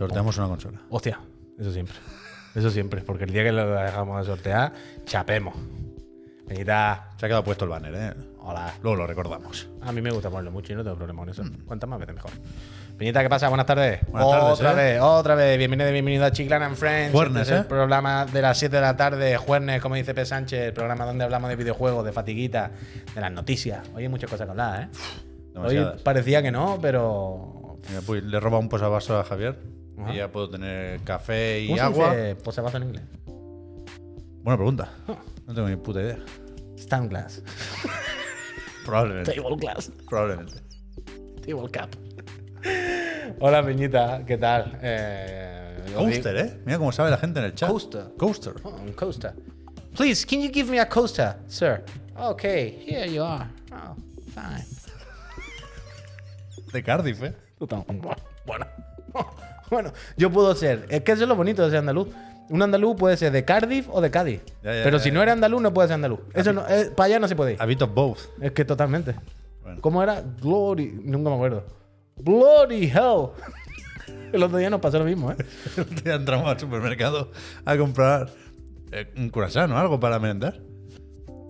Sorteamos una consola. Hostia, eso siempre. Eso siempre, porque el día que lo dejamos de sortear, chapemos. Peñita, Se ha quedado puesto el banner, ¿eh? Hola. Luego lo recordamos. A mí me gusta ponerlo mucho y no tengo problema con eso. Cuantas más veces mejor. Peñita, ¿qué pasa? Buenas tardes. Buenas tardes, otra ¿eh? vez, otra vez. Bienvenido, bienvenido a Chiclana and Friends. Juernes, Este es ¿eh? El programa de las 7 de la tarde, jueves, como dice P. Sánchez, el programa donde hablamos de videojuegos, de fatiguita, de las noticias. Hoy hay muchas cosas que hablar, ¿eh? Hoy parecía que no, pero. Mira, pues, le roba un posavasos a Javier. Ajá. Y ya puedo tener café y ¿Cómo se agua. dice posavasos en inglés? Buena pregunta. No tengo ni puta idea. Stand glass. Probablemente. Table glass. Probablemente. Table cap. Hola, Peñita, ¿qué tal? Eh, Coaster, ¿eh? Mira cómo sabe la gente en el chat. Coaster. Coaster. Oh, un coaster. Please, can you give me a coaster, sir? Okay, here you are. Oh, fine. De Cardiff, ¿eh? Bueno, bueno, yo puedo ser. Es que eso es lo bonito de ser andaluz. Un andaluz puede ser de Cardiff o de Cádiz. Ya, ya, pero ya, si ya. no eres andaluz, no puedes ser andaluz. Eso no, eh, para allá no se puede ir. A bit of both. Es que totalmente. Bueno. ¿Cómo era? Glory. Nunca me acuerdo. Bloody hell. El otro día nos pasó lo mismo, ¿eh? Te entramos al supermercado a comprar eh, un croissant o algo para merendar.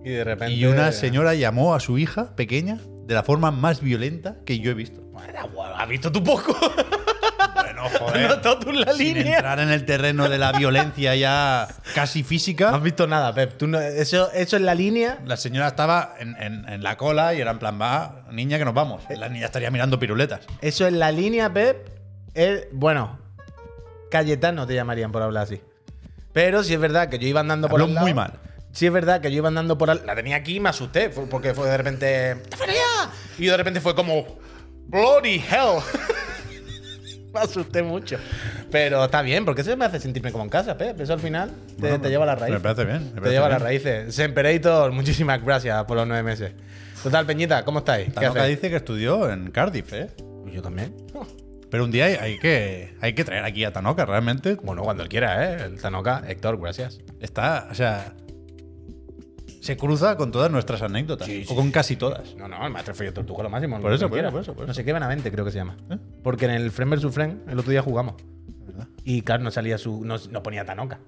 Y de repente. Y una señora llamó a su hija pequeña de la forma más violenta que yo he visto. ¿Has visto tú poco? ¿Has joder. notado tú la Sin línea? entrar en el terreno de la violencia ya casi No física. has visto nada, Pep. Tú no- eso, eso es la línea. La señora estaba en, en- en la cola y era en plan, va, niña, que nos vamos. La niña estaría mirando piruletas. Eso es la línea, Pep. Es, bueno, Cayetano te llamarían por hablar así. Pero si es verdad que yo iba andando por Habló al lado- muy mal. Sí es verdad que yo iba andando por al- La tenía aquí y me asusté. fue porque fue de repente. "¡Fuera ya!". Y de repente fue como. Bloody hell. me asusté mucho. Pero está bien, porque eso me hace sentirme como en casa, Pep. Eso al final te, Bueno, te lleva a las raíces. Me parece bien. me Te lleva a las raíces. Semperator, muchísimas gracias por los nueve meses. Total, Peñita, ¿cómo estáis? ¿Qué Tanoka dice que estudió en Cardiff, ¿eh? Yo también. Pero un día hay, hay que, hay que traer aquí a Tanoka, realmente. Bueno, cuando él quiera, ¿eh? El Tanoka. Héctor, gracias. Está, o sea, se cruza con todas nuestras anécdotas. Sí, sí, o con casi todas. No, no, el maestro Fello Tortuga lo máximo. Por eso, por eso, por eso, por No eso. sé qué Benavente, creo que se llama. ¿Eh? Porque en el Friend vs. Friend, el otro día jugamos. ¿Verdad? Y claro, no salía su. No, no ponía Tanoka.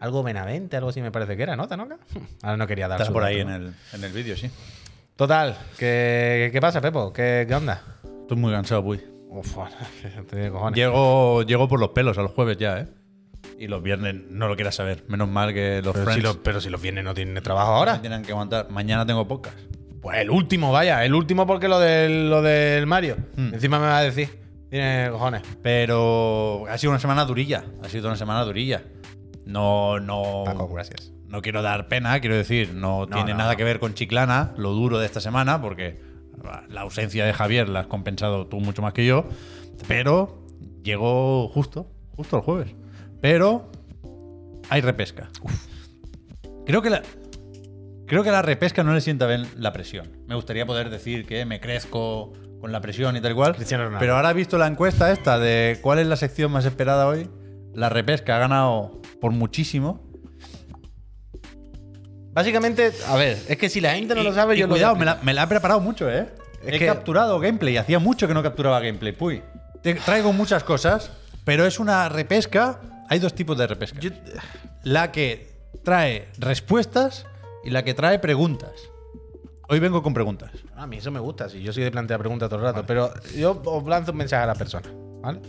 Algo Benavente, algo así me parece que era, ¿no? Tanoka. Ahora no quería dar Está su por ahí en ¿no? el, en el vídeo, sí. Total, ¿qué, ¿qué pasa, Pepo? ¿Qué, qué onda? Estoy muy cansado, Puy. Uf, te cojones. Llego, llego por los pelos al jueves ya, ¿eh? Y los viernes no lo quieras saber. Menos mal que los Pero si, pero si los viernes no tienen trabajo ahora. tienen que aguantar. Mañana tengo podcast. Pues el último, vaya, el último porque lo del, lo del Mario. Hmm. Encima me va a decir. Tiene cojones. Pero ha sido una semana durilla. Ha sido una semana durilla. No, no. Paco, gracias. No quiero dar pena, quiero decir, no, No, tiene no, nada que ver con Chiclana, lo duro de esta semana, porque la ausencia de Javier la has compensado tú mucho más que yo. Pero llegó justo, justo el jueves. Pero hay repesca. Creo que la. Creo que la repesca no le sienta bien la presión. Me gustaría poder decir que me crezco con la presión y tal cual. Pero ahora he visto la encuesta esta de cuál es la sección más esperada hoy. La repesca ha ganado por muchísimo. Básicamente, a ver, es que si la gente no Y- lo sabe, yo cuidado, me la, me la he preparado mucho, ¿eh? Es he que- capturado gameplay. Hacía mucho que no capturaba gameplay. Puy. Te traigo muchas cosas, pero es una repesca. Hay dos tipos de repesca. La que trae respuestas y la que trae preguntas. Hoy vengo con preguntas. A mí eso me gusta, si yo soy de plantear preguntas todo el rato, pero yo os lanzo un mensaje a la persona, ¿vale?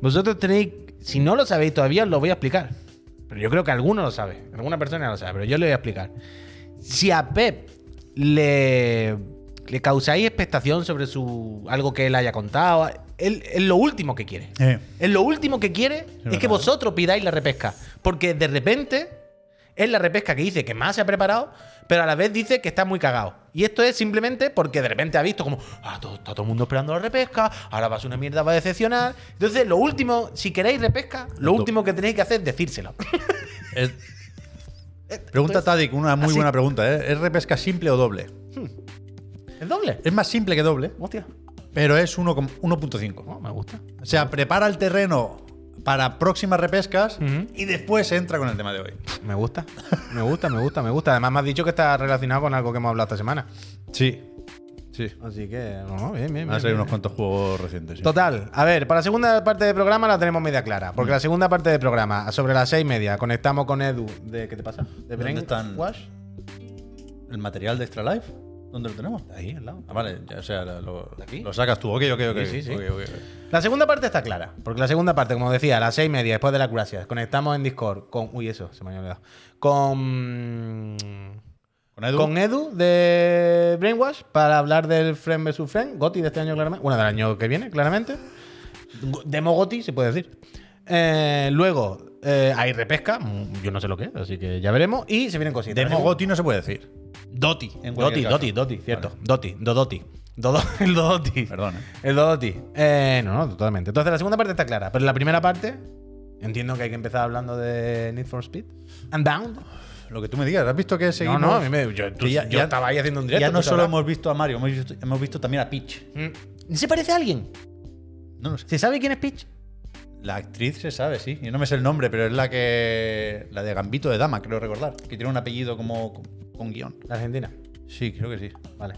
Vosotros tenéis, si no lo sabéis todavía, os lo voy a explicar. Pero yo creo que alguno lo sabe, alguna persona lo sabe, pero yo le voy a explicar. Si a Pep le, le causáis expectación sobre su algo que él haya contado, él es lo último que quiere. Eh. Es lo último que quiere es que vosotros pidáis la repesca. Porque de repente es la repesca que dice que más se ha preparado, pero a la vez dice que está muy cagado. Y esto es simplemente porque de repente ha visto como, ah, todo, está todo el mundo esperando la repesca, ahora va a ser una mierda, va a decepcionar. Entonces, lo último, si queréis repesca, lo Esto- último que tenéis que hacer es decírselo. Es- pregunta Tadic, una muy así- buena pregunta. ¿eh? ¿Es repesca simple o doble? ¿Es doble? Es más simple que doble, Hostia. Pero es 1,- 1.5. No, me gusta. O sea, prepara el terreno para próximas repescas y después entra con el tema de hoy. Me gusta, me gusta, me gusta, me gusta. Además me has dicho que está relacionado con algo que hemos hablado esta semana. Sí. Sí. Así que, no, bien, bien. Salir bien. unos cuantos juegos recientes. sí. Total, a ver, para la segunda parte del programa la tenemos media clara. Porque la segunda parte del programa, sobre las seis y media, conectamos con Edu de. ¿Qué te pasa? ¿De ¿Dónde están? Wash? ¿El material de Extra Life? ¿Dónde lo tenemos? Ahí, al lado. Ah, vale, ya, o sea, lo, sacas tú. Ok, ok, ok. Sí, sí, sí. ok, ok, ok. La segunda parte está clara. Porque la segunda parte, como decía, a las seis y media, después de las gracias, conectamos en Discord con. Uy, eso, se me había olvidado. Con. ¿Con Edu? Con Edu de Brainwash para hablar del Friend vs. Friend, Goti de este año claramente. Bueno, del año que viene, claramente. Demo Goti, se puede decir. Eh, luego eh, hay repesca, mm, yo no sé lo que es, así que ya veremos. Y se vienen cositas. Demo Goti no se puede decir. Doti. en Doti, cualquier Doti, caso. Doti, cierto. Doti, Dodoti. Dodo, el Dodoti. Perdón, ¿eh? El Dodoti. Eh, no, no, totalmente. Entonces la segunda parte está clara, pero la primera parte, entiendo que hay que empezar hablando de Need for Speed. Unbound. Lo que tú me digas. ¿Has visto que No, seguimos? no, a mí me. Yo, tú- que ya- yo ya- estaba ahí haciendo un directo. Ya no tú solo sabrás. hemos visto a Mario, hemos visto, hemos visto también a Peach. Mm. ¿Se parece a alguien? No lo sé. ¿Se sabe quién es Peach? La actriz se sabe, sí. Yo no me sé el nombre, pero es la que. La de Gambito de Dama, creo recordar. Que tiene un apellido como con, guion. La Argentina. Sí, creo que sí. Vale.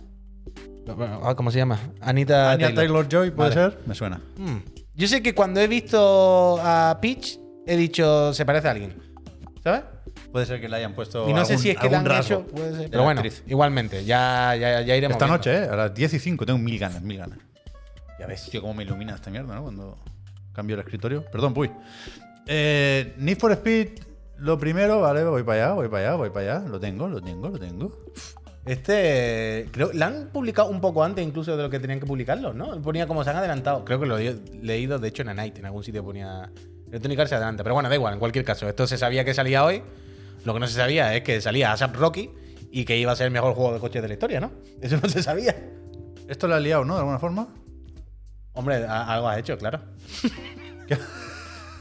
Ah, ¿Cómo se llama? Anita Anya Taylor Joy, ¿puede Vale. ser? Me suena. Mm. Yo sé que cuando he visto a Peach, he dicho, se parece a alguien. ¿Sabes? Puede ser que le hayan puesto. Y no sé si es que le han algún rasgo hecho. Puede ser. Pero la bueno, actriz. igualmente, ya, ya, ya iremos. Esta viendo. noche, ¿eh? A las 10 y 5, tengo mil ganas, mil ganas. Ya ves. Tío, cómo me ilumina esta mierda, ¿no? Cuando cambio el escritorio. Perdón, puy. Eh, Need for Speed, lo primero, vale, voy para allá, voy para allá, voy para allá. Lo tengo, lo tengo, lo tengo. Este, creo, la han publicado un poco antes incluso de lo que tenían que publicarlo, ¿no? Ponía como se han adelantado. Creo que lo he leído, de hecho, en A Night, en algún sitio ponía Electronic Arts se adelanta. Pero bueno, da igual, en cualquier caso. Esto se sabía que salía hoy. Lo que no se sabía es que salía ASAP Rocky y que iba a ser el mejor juego de coches de la historia, ¿no? Eso no se sabía. Esto lo ha liado, ¿no? De alguna forma. Hombre, algo has hecho, claro.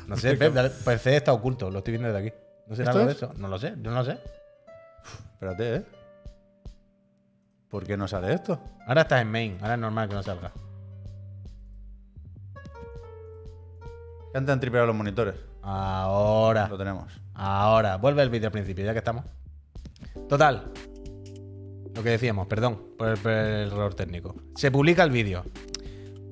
no sé, Pep, dale- PC está oculto, lo estoy viendo desde aquí. ¿No sé ¿Esto algo de es? eso? No lo sé, yo no lo sé. Espérate, ¿eh? ¿Por qué no sale esto? Ahora estás en main, ahora es normal que no salga. Antes han tripeado los monitores. Ahora. Lo tenemos. Ahora, vuelve el vídeo al principio, ya que estamos. Total. Lo que decíamos, perdón por el, por el error técnico. Se publica el vídeo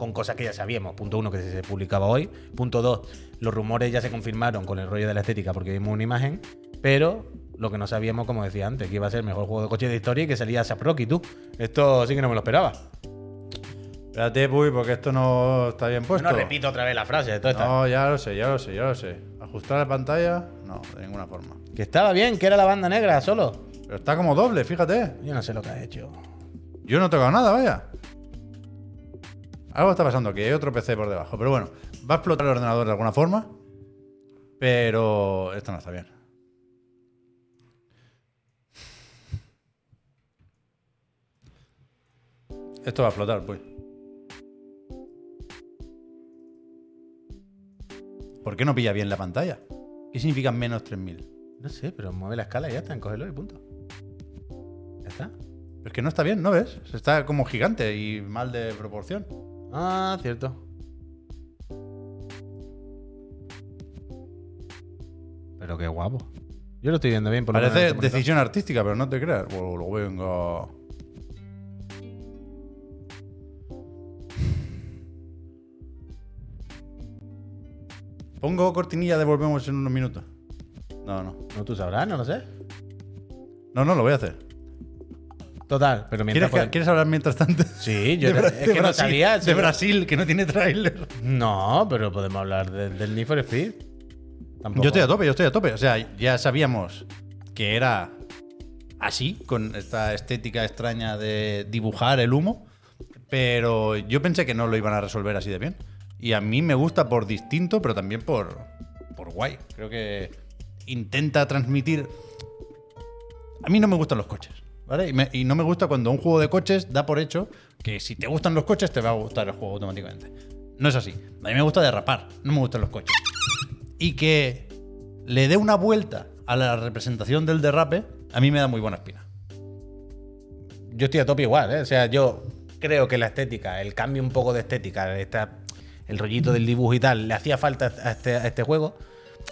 con cosas que ya sabíamos. Punto uno, que se publicaba hoy. Punto dos, los rumores ya se confirmaron con el rollo de la estética porque vimos una imagen. Pero lo que no sabíamos, como decía antes, que iba a ser el mejor juego de coche de historia y que salía Sap Rocky, tú. Esto sí que no me lo esperaba. Espérate, puy, porque esto no está bien puesto. No repito otra vez la frase esto. No, ya lo sé, ya lo sé, ya lo sé. ¿Ajustar la pantalla? No, de ninguna forma. Que estaba bien, que era la banda negra solo. Pero está como doble, fíjate. Yo no sé lo que ha hecho. Yo no he tocado nada, vaya. Algo está pasando aquí, hay otro PC por debajo. Pero bueno, va a explotar el ordenador de alguna forma. Pero esto no está bien. Esto va a explotar, pues. ¿Por qué no pilla bien la pantalla? ¿Qué significa menos 3000? No sé, pero mueve la escala y ya está, encógelo y punto. Ya está. Es que no está bien, ¿no ves? Está como gigante y mal de proporción. Ah, cierto. Pero qué guapo. Yo lo estoy viendo bien, por lo menos en Parece este decisión artística, pero no te creas. Pues lo venga. Pongo cortinilla de volvemos en unos minutos. No, no. No, tú sabrás, no lo sé. No, no, lo voy a hacer. Total, pero mientras. ¿Quieres, ¿quieres hablar mientras tanto? Sí, yo de, es de que no Brasil, sabía. de. Brasil, que no tiene tráiler. No, pero podemos hablar de- del Need for Speed. Tampoco. Yo estoy a tope, yo estoy a tope. O sea, ya sabíamos que era así, con esta estética extraña de dibujar el humo, pero yo pensé que no lo iban a resolver así de bien. Y a mí me gusta por distinto, pero también por, por guay. Creo que intenta transmitir... A mí no me gustan los coches, y no me gusta cuando un juego de coches da por hecho que si te gustan los coches te va a gustar el juego automáticamente. No es así. A mí me gusta derrapar, no me gustan los coches y que le dé una vuelta a la representación del derrape, a mí me da muy buena espina. Yo estoy a tope igual, ¿eh? O sea, yo creo que la estética, el cambio un poco de estética, esta, el rollito del dibujo y tal, le hacía falta a este, a este juego.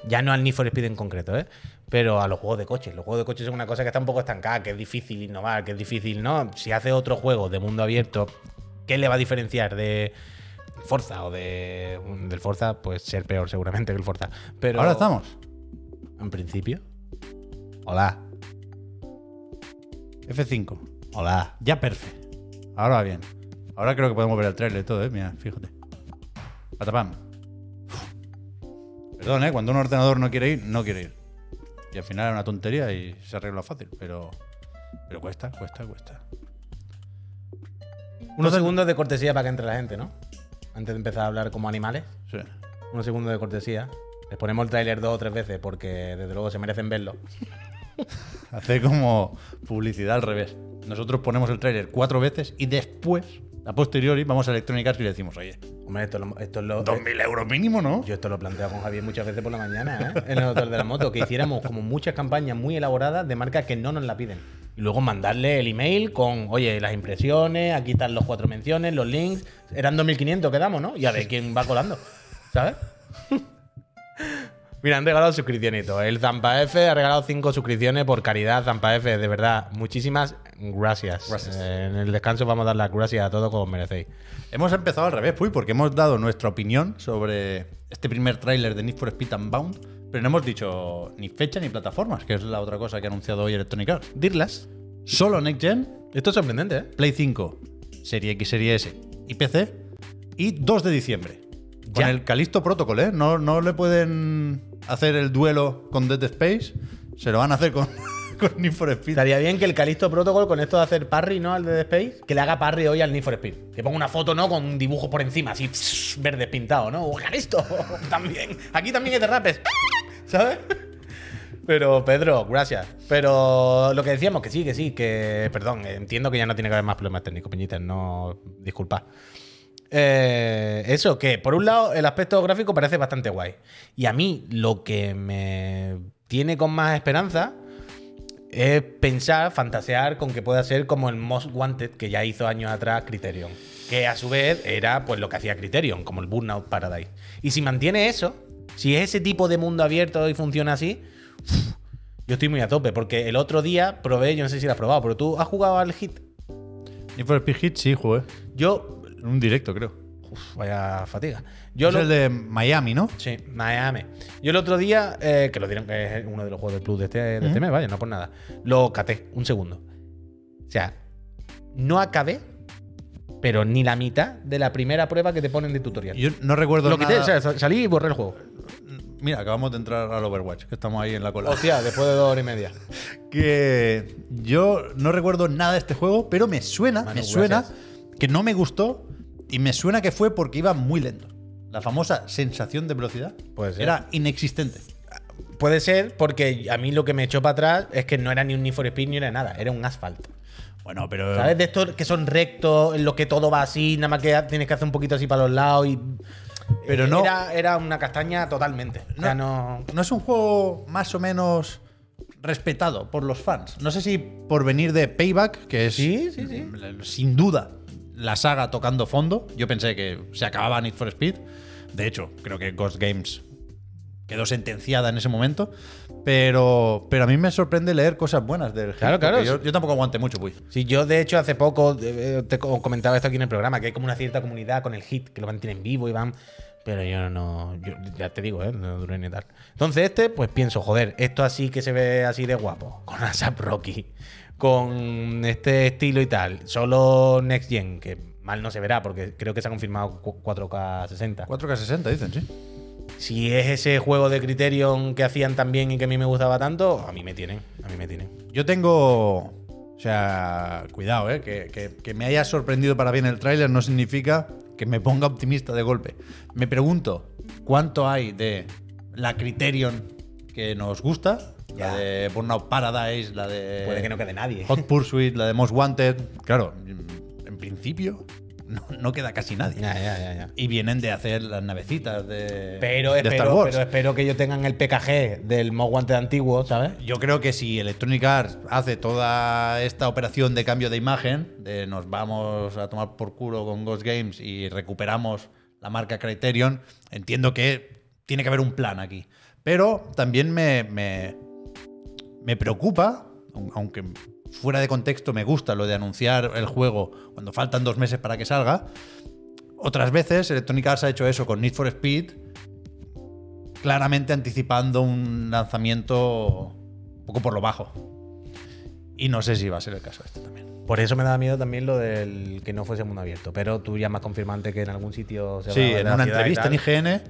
Ya no al Need for Speed en concreto, ¿eh? Pero a los juegos de coches. Los juegos de coches son una cosa que está un poco estancada, que es difícil innovar, que es difícil, ¿no? Si hace otro juego de mundo abierto, ¿qué le va a diferenciar de Forza o de del Forza? Pues ser peor seguramente que el Forza. Pero Ahora estamos. En principio. Hola. F5. Hola. Ya perfecto. Ahora va bien. Ahora creo que podemos ver el trailer y todo, ¿eh? Mira, fíjate. Patapam. Perdón, ¿eh? Cuando un ordenador no quiere ir, no quiere ir. Y al final es una tontería y se arregla fácil, pero. Pero cuesta, cuesta, cuesta. Unos segundos de cortesía para que entre la gente, ¿no? Antes de empezar a hablar como animales. Sí. Unos segundos de cortesía. Les ponemos el tráiler dos o tres veces porque desde luego se merecen verlo. Hacer como publicidad al revés. Nosotros ponemos el trailer cuatro veces y después, a posteriori, vamos a Electronic Arts y le decimos, oye, Hombre, esto, lo- esto es lo. 2.000 euros mínimo, ¿no? Yo esto lo planteo con Javier muchas veces por la mañana, ¿eh? En el hotel de la moto, que hiciéramos como muchas campañas muy elaboradas de marcas que no nos la piden. Y luego mandarle el email con, oye, las impresiones, aquí están los cuatro menciones, los links. Eran 2.500 quedamos, ¿no? Y a ver quién va colando, ¿sabes? Mira, han regalado todo. El Zampa F ha regalado cinco suscripciones por caridad, Zampa F. De verdad, muchísimas gracias. Gracias. Eh, en el descanso vamos a dar las gracias a todos como os merecéis. Hemos empezado al revés, Puy, porque hemos dado nuestra opinión sobre este primer tráiler de Need for Speed Unbound, pero no hemos dicho ni fecha ni plataformas, que es la otra cosa que ha anunciado hoy Electronic Arts. Dirlas. Solo Next Gen, Esto es sorprendente, ¿eh? Play 5, Serie X, Serie S y PC, y 2 de diciembre. Con el Calisto Protocol, ¿eh? No, no le pueden hacer el duelo con Dead Space, se lo van a hacer con, con Need for Speed. Estaría bien que el Calisto Protocol, con esto de hacer parry, ¿no? Al de The Space, que le haga parry hoy al Need for Speed. Que ponga una foto, ¿no? Con un dibujo por encima, así, tss, verde pintado, ¿no? ¡Oh, Calisto! también. Aquí también es de rapes. ¿Sabes? Pero, Pedro, gracias. Pero lo que decíamos, que sí, que sí, que. Perdón, entiendo que ya no tiene que haber más problemas técnicos, Peñitas, no. Disculpa. Eh, eso, que por un lado el aspecto gráfico parece bastante guay. Y a mí lo que me tiene con más esperanza es pensar, fantasear con que pueda ser como el Most Wanted que ya hizo años atrás Criterion. Que a su vez era pues lo que hacía Criterion, como el Burnout Paradise. Y si mantiene eso, si es ese tipo de mundo abierto y funciona así, yo estoy muy a tope. Porque el otro día probé, yo no sé si lo has probado, pero tú has jugado al Hit. Need for Speed Hit, sí, jugué. Yo. En un directo, creo. Uf, vaya fatiga. Yo es lo- el de Miami, ¿no? Sí, Miami. Yo el otro día, eh, que lo dieron, que es uno de los juegos del Plus de este, de este mes, vaya, no por nada. Lo caté, un segundo. O sea, no acabé, pero ni la mitad de la primera prueba que te ponen de tutorial. Yo no recuerdo lo quité, nada. o sea, sa- salí y borré el juego. Mira, acabamos de entrar al Overwatch, que estamos ahí en la cola. Hostia, después de dos horas y media. Que yo no recuerdo nada de este juego, pero me suena, Manu, me suena que no me gustó y me suena que fue porque iba muy lento. La famosa sensación de velocidad Puede ser. era inexistente. Puede ser porque a mí lo que me echó para atrás es que no era ni un Need for Speed ni era nada, era un asfalto. Bueno, pero ¿Sabes? De estos que son rectos, en los que todo va así, nada más que tienes que hacer un poquito así para los lados y. Pero no- Era, era una castaña totalmente. O sea, no. no es un juego más o menos respetado por los fans. No sé si por venir de Payback, que es Sí, sí, sí. sin duda la saga tocando fondo. Yo pensé que se acababa Need for Speed. De hecho, creo que Ghost Games quedó sentenciada en ese momento. Pero, pero a mí me sorprende leer cosas buenas del Claro, claro, Yo, tampoco aguanté mucho, pues. Sí, yo de hecho hace poco eh, te co- comentaba esto aquí en el programa, que hay como una cierta comunidad con el hit, que lo mantienen vivo y van. Pero yo no. yo ya te digo, ¿eh? No duré ni tal. Entonces, este, pues pienso, joder, esto así que se ve así de guapo, con ASAP Rocky, con este estilo y tal, solo Next Gen, que mal no se verá, porque creo que se ha confirmado cu- 4K 60. 4K60 dicen, sí. Si es ese juego de Criterion que hacían tan bien y que a mí me gustaba tanto, a mí me tienen. A mí me tienen. Yo tengo. O sea, cuidado, ¿eh? Que, que- que me haya sorprendido para bien el tráiler no significa que me ponga optimista de golpe. Me pregunto cuánto hay de la Criterion que nos gusta. La de Burnout Paradise, la de Puede que no quede nadie. Hot Pursuit, la de Most Wanted. Claro, en principio no, no queda casi nadie. Ya, ya, ya. Y vienen de hacer las navecitas de, Pero de espero, Star Wars. pero espero que ellos tengan el PKG del Most Wanted antiguo, ¿sabes? Yo creo que si Electronic Arts hace toda esta operación de cambio de imagen, de nos vamos a tomar por culo con Ghost Games y recuperamos la marca Criterion, entiendo que tiene que haber un plan aquí. Pero también me, me, me preocupa, aun- aunque fuera de contexto me gusta lo de anunciar el juego cuando faltan dos meses para que salga. Otras veces Electronic Arts ha hecho eso con Need for Speed, claramente anticipando un lanzamiento un poco por lo bajo. Y no sé si va a ser el caso este también. Por eso me daba miedo también lo del que no fuese mundo abierto. Pero tú ya más confirmante que en algún sitio se Sí, hablaba de en una entrevista en. IGN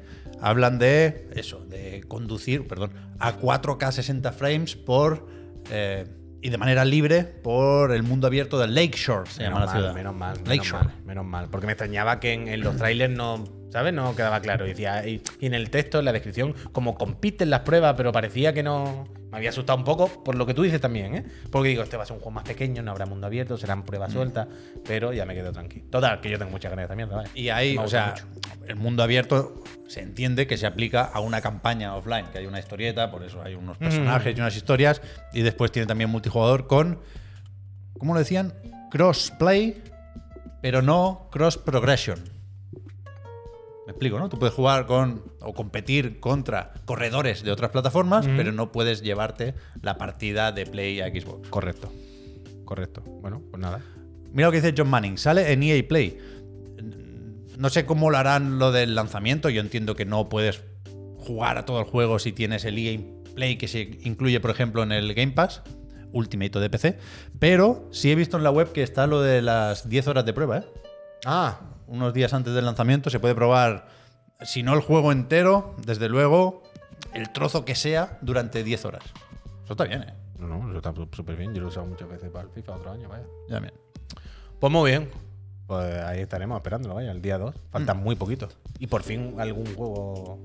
hablan de eso, de conducir, perdón, a 4K 60 frames por eh, y de manera libre por el mundo abierto de Lakeshore, se llama Menos la mal, ciudad. menos mal, menos Lakeshore. mal, menos mal. Porque me extrañaba que en, en los trailers no, ¿sabes? No quedaba claro. Y, decía, y, y en el texto, en la descripción, como compiten las pruebas, pero parecía que no. Me había asustado un poco por lo que tú dices también, ¿eh? Porque digo, este va a ser un juego más pequeño, no habrá mundo abierto, serán Mm. pruebas sueltas, pero ya me quedo tranquilo. Total, que yo tengo muchas ganas de esta mierda, ¿vale? Y ahí, o sea, mucho. el mundo abierto se entiende que se aplica a una campaña offline, que hay una historieta, por eso hay unos personajes y unas historias, y después tiene también multijugador con, ¿cómo lo decían? Crossplay, pero no cross progression. Me explico, ¿no? Tú puedes jugar con o competir contra corredores de otras plataformas, pero no puedes llevarte la partida de Play a Xbox. Correcto. Correcto. Bueno, pues nada. Mira lo que dice John Manning, sale en EA Play. No sé cómo lo harán lo del lanzamiento, yo entiendo que no puedes jugar a todo el juego si tienes el EA Play que se incluye, por ejemplo, en el Game Pass, Ultimate o de PC, pero sí he visto en la web que está lo de las 10 horas de prueba, ¿eh? Ah, Unos días antes del lanzamiento se puede probar, si no el juego entero, desde luego, el trozo que sea durante 10 horas. Eso está bien, ¿eh? no, no, eso está súper bien. Yo lo he usado muchas veces para el FIFA otro año, vaya. Ya bien. Pues muy bien. Pues ahí estaremos esperándolo, vaya, el día 2. Faltan muy poquito. Y por fin algún juego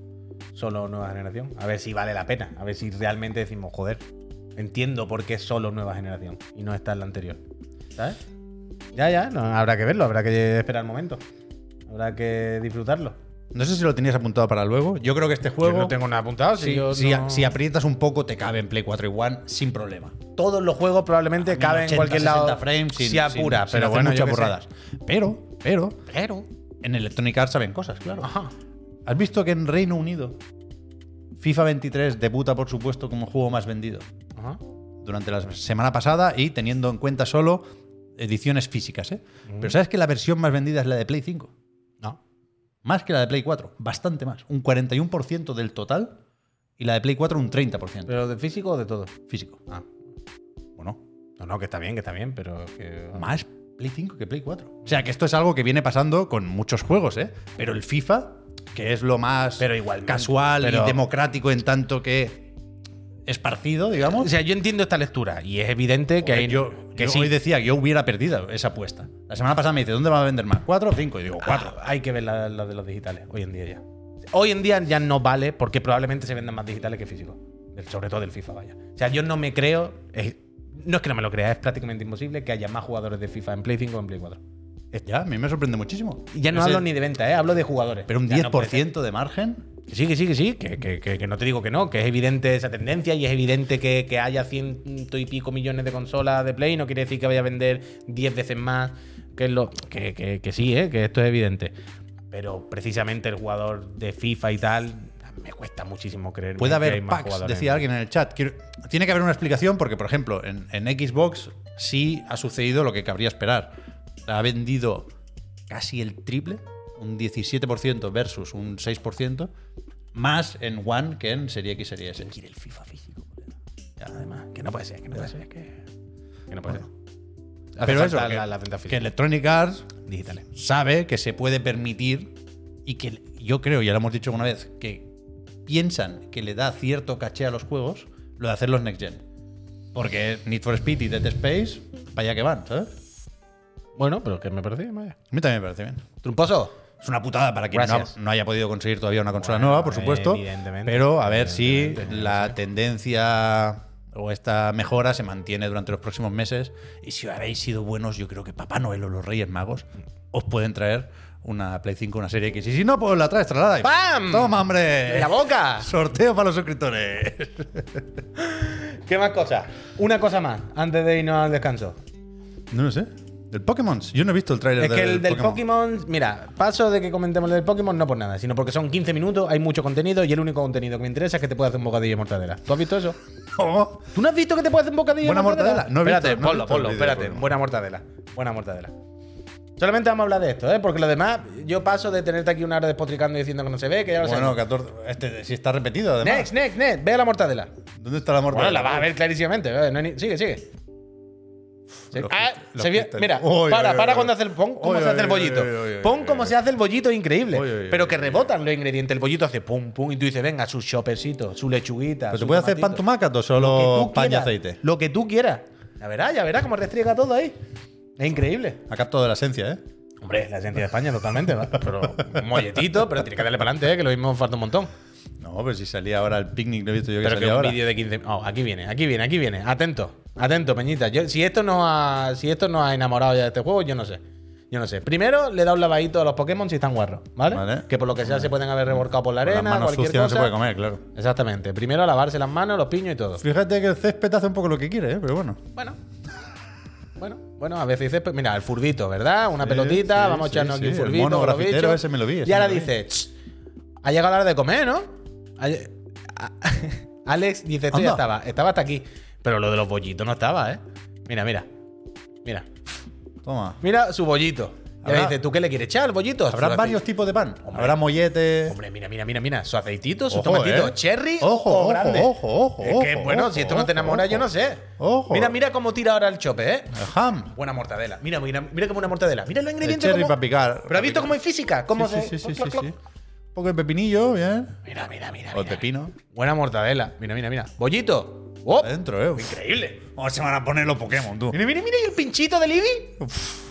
solo nueva generación. A ver si vale la pena. A ver si realmente decimos, joder, entiendo por qué es solo nueva generación y no está en la anterior. ¿Sabes? Ya, ya, no, habrá que verlo, habrá que esperar el momento. Habrá que disfrutarlo. No sé si lo tenías apuntado para luego. Yo creo que este Yo juego... no tengo nada apuntado. Si, Si, yo si- no- si aprietas un poco, te cabe en Play 4 y One sin problema. todos los juegos probablemente caben en 1080, cualquier lado. 60 frames sin, si apura, sin- sin pero hacer bueno, muchas borradas. Pero, pero, Pero. en Electronic Arts saben cosas, claro. Ajá. ¿Has visto que en Reino Unido FIFA 23 debuta, por supuesto, como juego más vendido Ajá. durante la semana pasada y teniendo en cuenta solo ediciones físicas, ¿eh? Pero ¿sabes que la versión más vendida es la de Play 5? No. Más que la de Play 4, bastante más. Un 41% del total y la de Play 4 un 30% ¿Pero de físico o de todo? físico. Ah. Bueno, No, no, que está bien, que está bien, pero que. más Play 5 que Play 4. O sea que esto es algo que viene pasando con muchos juegos, ¿eh? Pero el FIFA, que es lo más Pero casual pero- y democrático en tanto que esparcido, digamos. O sea, yo entiendo esta lectura y es evidente que hay. yo, que yo sí. hoy decía que yo hubiera perdido esa apuesta. La semana pasada me dice, ¿dónde va a vender más? ¿Cuatro o cinco? Y digo, cuatro. Ah, hay que ver la, la de los digitales, hoy en día ya. Hoy en día ya no vale porque probablemente se vendan más digitales que físicos. Sobre todo del FIFA, vaya. O sea, yo no me creo. es- no es que no me lo crea, es prácticamente imposible que haya más jugadores de FIFA en Play 5 o en Play 4. Ya, a mí me sorprende muchísimo. Y ya no hablo ni de venta, ¿eh? hablo de jugadores. Pero un Ya no puede ser. 10% de margen. Que sí, que sí, que sí, que, que- que- que no te digo que no, que es evidente esa tendencia y es evidente que, que haya ciento y pico millones de consolas de Play, no quiere decir que vaya a vender 10 veces más, que, es lo, que, que- que sí, ¿eh? que esto es evidente. Pero precisamente el jugador de FIFA y tal, me cuesta muchísimo creer Puede haber más packs, decía alguien en el chat. Quiero- tiene que haber una explicación porque, por ejemplo, en, en Xbox sí ha sucedido lo que cabría esperar. Ha vendido casi el triple, un 17% versus un 6%, más en One que en Serie X, Serie S. quiere el FIFA físico? Ya, además, que no puede ser, que no puede ser, que, que no puede ser. Hace Pero eso, que, la- venta que. Electronic Arts digitales. sabe que se puede permitir y que yo creo, ya lo hemos dicho alguna vez, que piensan que le da cierto caché a los juegos lo de hacerlos next gen. Porque Need for Speed y Dead Space, para allá que van, ¿sabes? Bueno, pero que me parece bien, vaya. A mí también me parece bien. Trumposo. Es una putada para quien no, no haya podido conseguir todavía una consola Bueno, nueva, por supuesto. evidentemente. Pero a ver si la tendencia o esta mejora se mantiene durante los próximos meses. Y si habéis sido buenos, yo creo que Papá Noel o los Reyes Magos os pueden traer una Play 5, una serie X. Y si no, pues la traes, trasladada. ¡Pam! ¡Toma, hombre! ¡En la boca! Sorteo para los suscriptores. ¿Qué más cosas? Una cosa más, antes de irnos al descanso. No lo sé. Del Pokémon. Yo no he visto el tráiler Es que el del Pokémon, mira, paso de que comentemos el del Pokémon no por nada, sino porque son 15 minutos, hay mucho contenido y el único contenido que me interesa es que te puede hacer un bocadillo de mortadela. ¿Tú has visto eso? Oh, ¿Tú no has visto que te puede hacer un bocadillo Buena de mortadela? mortadela. No he espérate, visto- no he ponlo, visto el ponlo, espérate. Pokémon. Buena mortadela. Buena mortadela. Solamente vamos a hablar de esto, ¿eh? Porque lo demás, yo paso de tenerte aquí una hora despotricando y diciendo que no se ve, que ya lo bueno, sé. 14. Este sí está repetido, además. Next, next, next. Ve a la mortadela. ¿Dónde está la Bueno, mortadela? la vas a ver clarísimamente. ¿eh? No hay ni- Sigue, sigue. Sí. Ah, se mira, para, cuando hace el pon, cómo se hace el bollito. Pon cómo se hace el bollito increíble. Uy, uy, pero que rebotan los ingredientes. El bollito hace pum, pum. Y tú dices, venga, su chopercito, su lechuguita. ¿Pero se puede hacer pan tomatito. tumacat o Lo que solo pan y aceite? Lo que tú quieras. Ya verás, ya verás cómo restriega todo ahí. Es increíble. Ha captado la esencia, ¿eh? Hombre, la esencia de España totalmente, ¿va? Pero un molletito, pero tiene que darle para adelante, ¿eh? que lo mismo falta un montón. No, pero si salía ahora el picnic, lo he visto yo que Pero que un ahora. vídeo de 15 Oh, aquí viene, aquí viene, aquí viene. Atento, atento, Peñita. Yo, si esto no ha, si esto no ha enamorado ya de este juego, yo no sé. Yo no sé. Primero le da un lavadito a los Pokémon si están guarros, ¿vale? Vale. Que por lo que sea se pueden haber revolcado por la arena, las manos cualquier sucias no cosa. se puede comer, claro. Exactamente. Primero a lavarse las manos, los piños y todo. Fíjate que el césped hace un poco lo que quiere, ¿eh? Pero bueno. Bueno. Bueno, bueno, a veces dices, pues, mira, el furbito, ¿verdad? Una Sí, pelotita, sí, vamos a sí, echarnos aquí sí, un el furbito. mono grafitero ese me lo vi, Y ahora dice, "Ch, ha llegado la hora de comer, ¿no? Alex dice, esto ya estaba, estaba hasta aquí. Pero lo de los bollitos no estaba, ¿eh? Mira, mira. Mira. Toma. Mira su bollito. Y ahora dice, ¿tú qué le quieres echar al bollito? Habrá varios tipos de pan. Hombre. Habrá mollete. Hombre, mira, mira, mira, mira. Su aceitito, su tomatito eh. cherry Ojo, o ojo, grande. ojo, ojo, Es que, ojo, bueno, ojo, si esto no te ojo, enamora, yo no sé. Ojo. Mira, mira cómo tira ahora el chope, ¿eh? El ham. Buena mortadela. Mira, mira, mira como una mortadela. Mira los El ingredientes. cherry cómo- para picar. Pero para has visto picar. cómo hay física. ¿Cómo Sí, se- sí, sí, sí, cloc, sí, cloc, sí. cloc. Un poco de pepinillo, bien. Mira, mira, mira. O mira. pepino. Buena mortadela. Mira, mira, mira. Bollito. ¡Oh! Adentro, eh. Uf. Increíble. ¿Cómo se van a poner los Pokémon, tú? Mira, mira, mira. ¿Y el pinchito de Libby?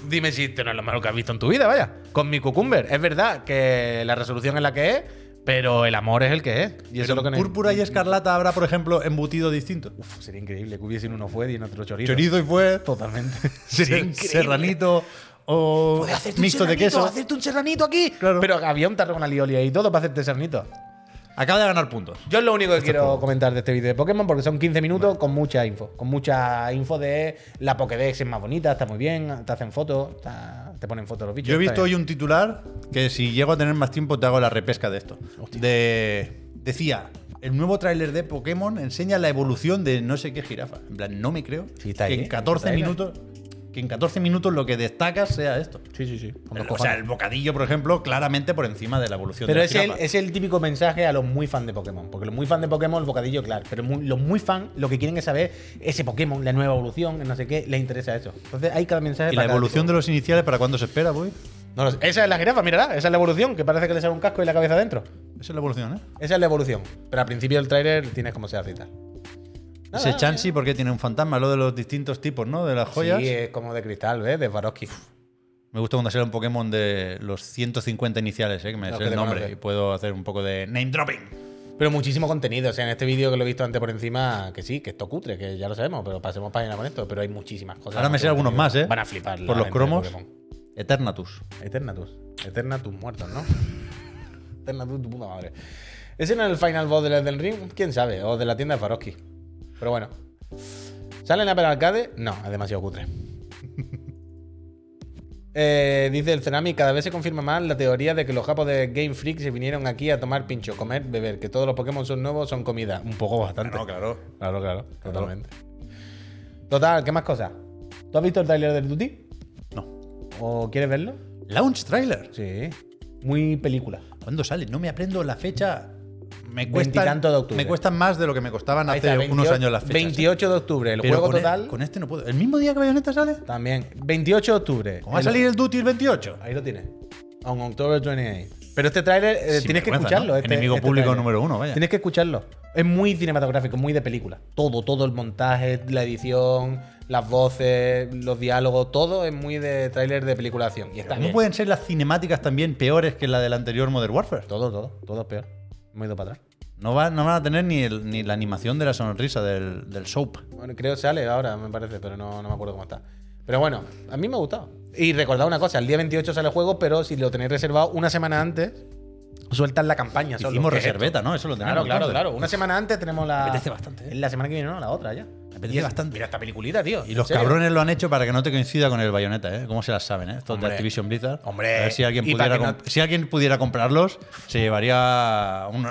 Dime si esto no es lo mejor que has visto en tu vida, vaya. Con mi cucumber. Es verdad que la resolución es la que es, pero el amor es el que es. Y eso es lo que púrpura y escarlata habrá, por ejemplo, embutido distinto. Uf, sería increíble que hubiese uno fuet y en otro chorizo. Chorizo y fue. Totalmente. Sería serranito o mixto de queso. hacerte un serranito aquí. Claro. Pero había un tarro con alioli ahí y todo para hacerte serranito. Acaba de ganar puntos. Yo es lo único que quiero comentar de este vídeo de Pokémon porque son 15 minutos con mucha info. Con mucha info de la Pokédex es más bonita, está muy bien, te hacen fotos, está- te ponen fotos los bichos. Yo he visto hoy un titular que si llego a tener más tiempo te hago la repesca de esto. De, decía, el nuevo tráiler de Pokémon enseña la evolución de no sé qué jirafa. En plan, no me creo Sí, está que ahí, en ¿eh? 14 Está ahí. minutos que en 14 minutos lo que destacas sea esto. Sí, sí, sí. O sea, el bocadillo, por ejemplo, claramente por encima de la evolución Pero de la es el, es el típico mensaje a los muy fan de Pokémon. Porque los muy fan de Pokémon, el bocadillo, claro. Pero muy- los muy fan lo que quieren es saber ese Pokémon, la nueva evolución, no sé qué, les interesa eso. Entonces hay cada mensaje ¿Y la para evolución tipo. de los iniciales para cuándo se espera, voy? No. Esa es la jirafa, mírala. Esa es la evolución, que parece que le sale un casco y la cabeza dentro. Esa es la evolución, ¿eh? Esa es la evolución. Pero al principio del tráiler tienes como se hace y tal. Ese Nada, Chansey, porque tiene un fantasma? Lo de los distintos tipos, ¿no? De las joyas. Sí, es como de cristal, ¿ves? De Swarovski. Me gusta cuando sale un Pokémon de los 150 iniciales, ¿eh? que me Los sé que el te nombre conoces. y puedo hacer un poco de name dropping. Pero muchísimo contenido. O sea, en este vídeo que lo he visto antes por encima, que sí, que esto cutre, que ya lo sabemos, pero pasemos página con esto. Pero hay muchísimas cosas. Ahora me sé algunos más, ¿eh? Van a flipar. la Por los gente de cromos. Pokémon. Eternatus. Eternatus. Eternatus muertos, ¿no? Eternatus, tu puta madre. ¿Ese no es el final boss del Elden Ring? ¿Quién sabe? O de la tienda de Faroski. Pero bueno. ¿Sale en Apple Arcade? No, es demasiado cutre. Eh, dice el Cenami, cada vez se confirma más la teoría de que los japos de Game Freak se vinieron aquí a tomar pincho, comer, beber, que todos los Pokémon son nuevos, son comida. Un poco bastante. claro. Claro, claro, totalmente. Total, ¿qué más cosas? ¿Tú has visto el trailer del Duty? No. ¿O quieres verlo? Launch trailer. Sí. Muy película. ¿Cuándo sale? No me aprendo la fecha. Me Veintitanto cuesta, de octubre. me cuestan más de lo que me costaban hace está, unos 28 años las fechas. ¿eh? 28 de octubre, el Pero juego con e- total. con este no puedo. ¿El mismo día que Bayonetta sale? También. 28 de octubre. ¿Cómo va a El- salir el Duty el 28? Ahí lo tienes. On October 28. Pero este tráiler eh, tienes que escucharlo. ¿no? este- Enemigo este público número uno, vaya. Tienes que escucharlo. Es muy cinematográfico, muy de película. Todo, todo el montaje, la edición, las voces, los diálogos, todo es muy de tráiler de acción. Y está ¿Cómo bien. pueden ser las cinemáticas también peores que la del anterior Modern Warfare? Todo, todo. Todo es peor. Me he ido para atrás. No, va- no van a tener ni, el- ni la animación de la sonrisa del, del soap. Bueno, creo que sale ahora, me parece, pero no, no me acuerdo cómo está. Pero bueno, a mí me ha gustado. Y recordad una cosa, el día 28 sale el juego, pero si lo tenéis reservado una semana antes, sueltan la campaña. solo, Hicimos es reserveta. ¿no? Eso lo tenemos. Claro, claro, claro. Una semana antes tenemos la. apetece bastante, ¿eh? La semana que viene, no, la otra ya. Me apetece apetece bastante. Mira esta peliculita, tío. Y ¿en los serio? cabrones lo han hecho para que no te coincida con el bayoneta, ¿eh? ¿Cómo se las saben, eh? Estos Hombre. de Activision Blizzard. Hombre. A ver si alguien, pudiera, comp- si alguien pudiera comprarlos, se llevaría un,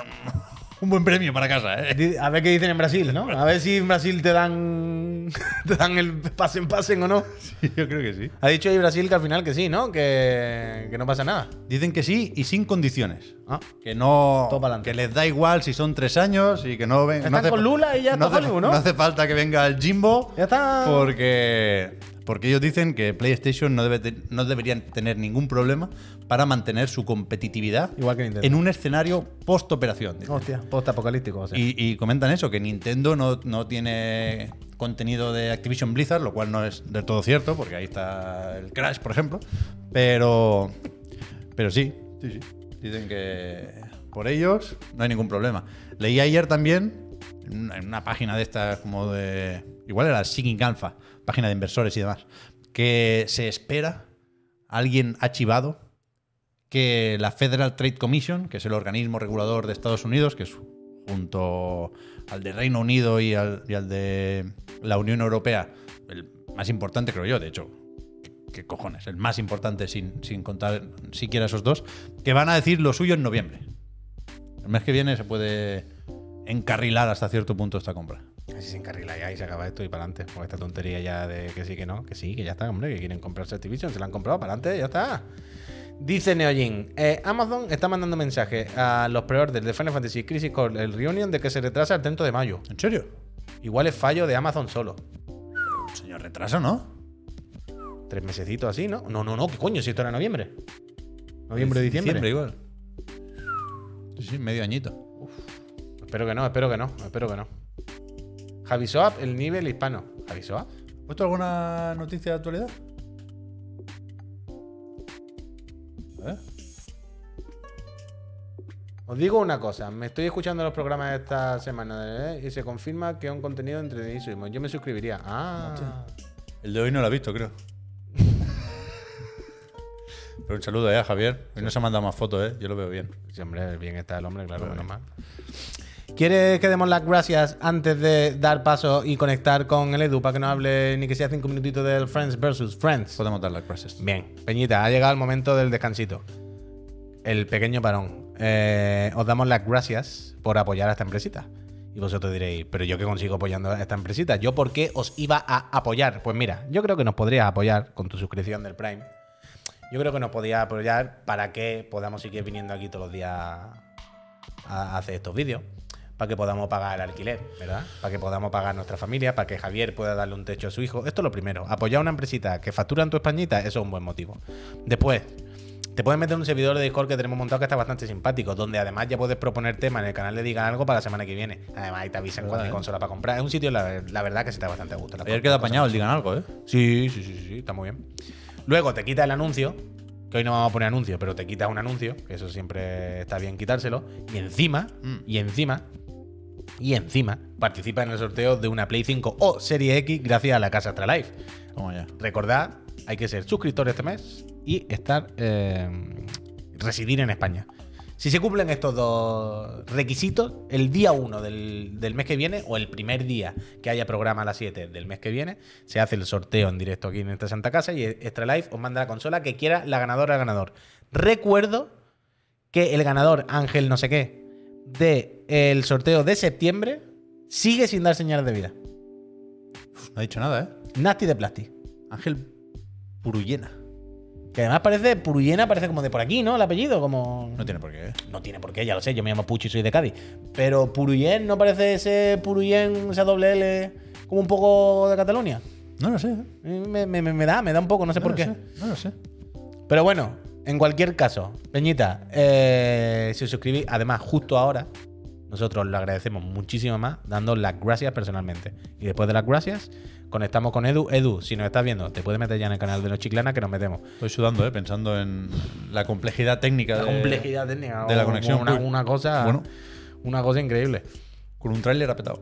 un buen premio para casa, ¿eh? A ver qué dicen en Brasil, ¿no? A ver si en Brasil te dan te dan el pasen pasen o no. Yo creo que sí. Ha dicho ahí Brasil que al final que sí, ¿no? Que, que no pasa nada. Dicen que sí y sin condiciones. Ah. Que no. Todo. Que les da igual si son tres años y que no ven. Están no hace con Lula y ya no está hace, Hollywood, ¿no? no hace falta que venga el Jimbo. Ya está. Porque. Porque ellos dicen que PlayStation no, debe te- no deberían tener ningún problema para mantener su competitividad Igual que Nintendo. en un escenario post-operación. Hostia, post-apocalíptico. O sea. Y, y comentan eso, que Nintendo no, no tiene contenido de Activision Blizzard, lo cual no es del todo cierto, porque ahí está el Crash, por ejemplo. Pero, pero sí, sí, sí. Dicen que por ellos no hay ningún problema. Leí ayer también en una- en una página de estas como de... Igual era Seeking Alpha, página de inversores y demás, que se espera alguien achivado que la Federal Trade Commission, que es el organismo regulador de Estados Unidos, que es junto al de Reino Unido y al, y al de la Unión Europea, el más importante creo yo, de hecho, ¿qué, qué cojones? El más importante sin, sin contar siquiera esos dos, que van a decir lo suyo en noviembre. El mes que viene se puede encarrilar hasta cierto punto esta compra. Así se encarrila ya y se acaba esto y para adelante. Con esta tontería ya de que sí, que no, que sí, que ya está, hombre, que quieren comprarse Activision, se la han comprado, para adelante, ya está. Dice Neojin, eh, Amazon está mandando mensajes a los preorders de Final Fantasy Crisis Core, el Reunion, de que se retrasa el 30 de mayo. ¿En serio? Igual es fallo de Amazon solo. Señor retraso, ¿no? Tres mesecitos así, ¿no? No, no, no, ¿qué coño? Si esto era noviembre. Noviembre, diciembre. igual. Sí, sí, medio añito. Espero que no, espero que no, espero que no. Javi Soap, el nivel hispano. ¿Javi Soap? ¿Has puesto alguna noticia de actualidad? ¿Eh? Os digo una cosa, me estoy escuchando los programas de esta semana ¿eh? y se confirma que es un contenido entretenidísimo. Yo me suscribiría. Ah, El de hoy no lo he visto, creo. Pero un saludo eh, a Javier. Hoy no se ha mandado más fotos, ¿eh? Yo lo veo bien. sí, hombre, bien está el hombre, claro, menos mal. ¿Quieres que demos las gracias antes de dar paso y conectar con el Edu para que nos hable ni que sea cinco minutitos del Friends versus Friends? Podemos dar las gracias. Bien, Peñita, ha llegado el momento del descansito. El pequeño parón. Eh, os damos las gracias por apoyar a esta empresita. Y vosotros diréis, pero yo qué consigo apoyando a esta empresita? ¿Yo por qué os iba a apoyar? Pues mira, yo creo que nos podrías apoyar con tu suscripción del Prime. Yo creo que nos podía apoyar para que podamos seguir viniendo aquí todos los días a hacer estos vídeos. Para que podamos pagar el alquiler, ¿verdad? Para que podamos pagar nuestra familia, para que Javier pueda darle un techo a su hijo. Esto es lo primero. Apoyar a una empresita que factura en tu españita, eso es un buen motivo. Después, te puedes meter en un servidor de Discord que tenemos montado que está bastante simpático, donde además ya puedes proponer temas en el canal de Digan Algo para la semana que viene. Además, ahí te avisan cuando hay consola para comprar. Es un sitio, la, la verdad, que se está bastante a gusto. Ayer queda apañado el digan algo, ¿eh? Sí, sí, sí, sí, está muy bien. Luego te quita el anuncio, que hoy no vamos a poner anuncio, pero te quitas un anuncio, que eso siempre está bien quitárselo. Y encima, Mm. y encima, y encima, participa en el sorteo de una Play 5 o Serie X gracias a la casa Astralife. Vamos ya. Recordad, hay que ser suscriptor este mes y estar eh, residir en España. Si se cumplen estos dos requisitos, el día 1 del, del mes que viene, o el primer día que haya programa a las 7 del mes que viene, se hace el sorteo en directo aquí en esta Santa Casa y Extra Life os manda la consola que quiera la ganadora al ganador. Recuerdo que el ganador, Ángel no sé qué, de el sorteo de septiembre, sigue sin dar señales de vida. No ha dicho nada, ¿eh? Nasty de Plasti. Ángel Purullena. Que además parece, Puruyena parece como de por aquí, ¿no? El apellido, como... No tiene por qué, ¿eh? No tiene por qué, ya lo sé, yo me llamo Pucho y soy de Cádiz. Pero Puruyen, ¿no parece ese Puruyen, esa doble L, como un poco de Cataluña? No lo sé, ¿eh? Me, me- me- me da, me da un poco, no sé No por qué. sé, no lo sé. Pero bueno, en cualquier caso, Peñita, eh, si os suscribís, además, justo ahora, nosotros lo agradecemos muchísimo más, dando las gracias personalmente. Y después de las gracias, conectamos con Edu. Edu, si nos estás viendo, te puedes meter ya en el canal de los Chiclana que nos metemos. Estoy sudando, ¿eh? Pensando en la complejidad técnica La de, complejidad técnica. de la conexión. Una cosa. Bueno. Una cosa increíble. Con un tráiler apretado.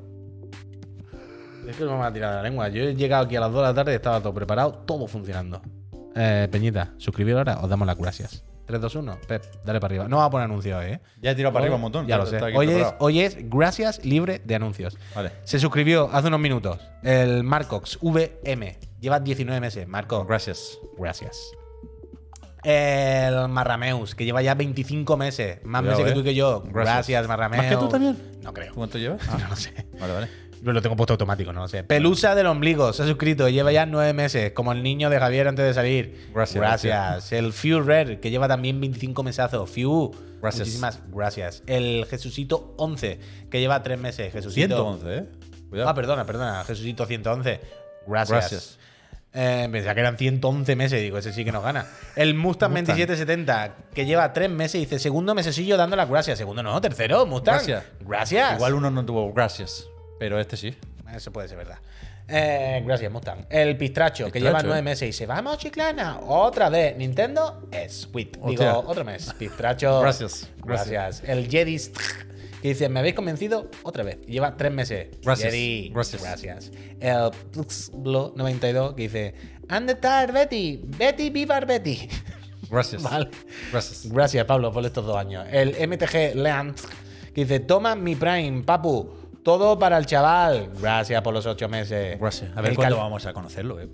Es que no me va a tirar la lengua. Yo he llegado aquí a las 2 de la tarde y estaba todo preparado, todo funcionando. Eh, Peñita, suscribiros ahora, os damos las gracias. 3, 2, 1. Pep, dale para arriba. No va a poner anuncios hoy, ¿eh? Ya he tirado para arriba un montón. Ya lo sé. Hoy es, preparado. hoy es gracias libre de anuncios. Vale. Se suscribió hace unos minutos el Marcox VM. Lleva 19 meses. Marco, Gracias. gracias. El Marrameus, que lleva ya 25 meses. Más Cuidado, meses que eh. tú y que yo. Gracias, Gracias. Marrameus. ¿Más que tú también? No creo. ¿Cuánto llevas? No, no sé. Vale, vale. Lo tengo puesto automático, no lo sé. Pelusa del ombligo, se ha suscrito, lleva ya nueve meses, como el niño de Javier antes de salir. Gracias, Gracias. El Few Rare, que lleva también 25 mesazos. Few. Gracias. Muchísimas gracias. El Jesucito 11, que lleva tres meses. Jesucito. 111, ¿eh? Cuidado. Ah, perdona, perdona. Jesucito 111. Gracias. Gracias. Eh, pensaba que eran 111 meses, digo, ese sí que nos gana. El Mustang, Mustang. 2770, que lleva tres meses, dice, segundo mesesillo dando las gracias. Segundo no, tercero, Mustang. Gracias. Gracias. Igual uno no tuvo gracias, pero este sí. Eso puede ser verdad. Eh, gracias, Mustang. El Pistracho, que lleva nueve meses y dice, vamos, chiclana, otra vez. Nintendo es sweet. Digo, Hostia. otro mes. Pistracho. Gracias, Gracias. El Jedis, que dice, me habéis convencido otra vez. Lleva tres meses. Gracias, Jedi, gracias. Gracias. El Blo 92, que dice, and the tired Betty. Betty, viva Betty. Gracias. vale. Gracias. Gracias, Pablo, por estos dos años. El MTG Land, que dice, toma mi Prime, papu. Todo para el chaval. Gracias por los ocho meses. Gracias. A ver El cuándo cal- vamos a conocerlo, ¿eh?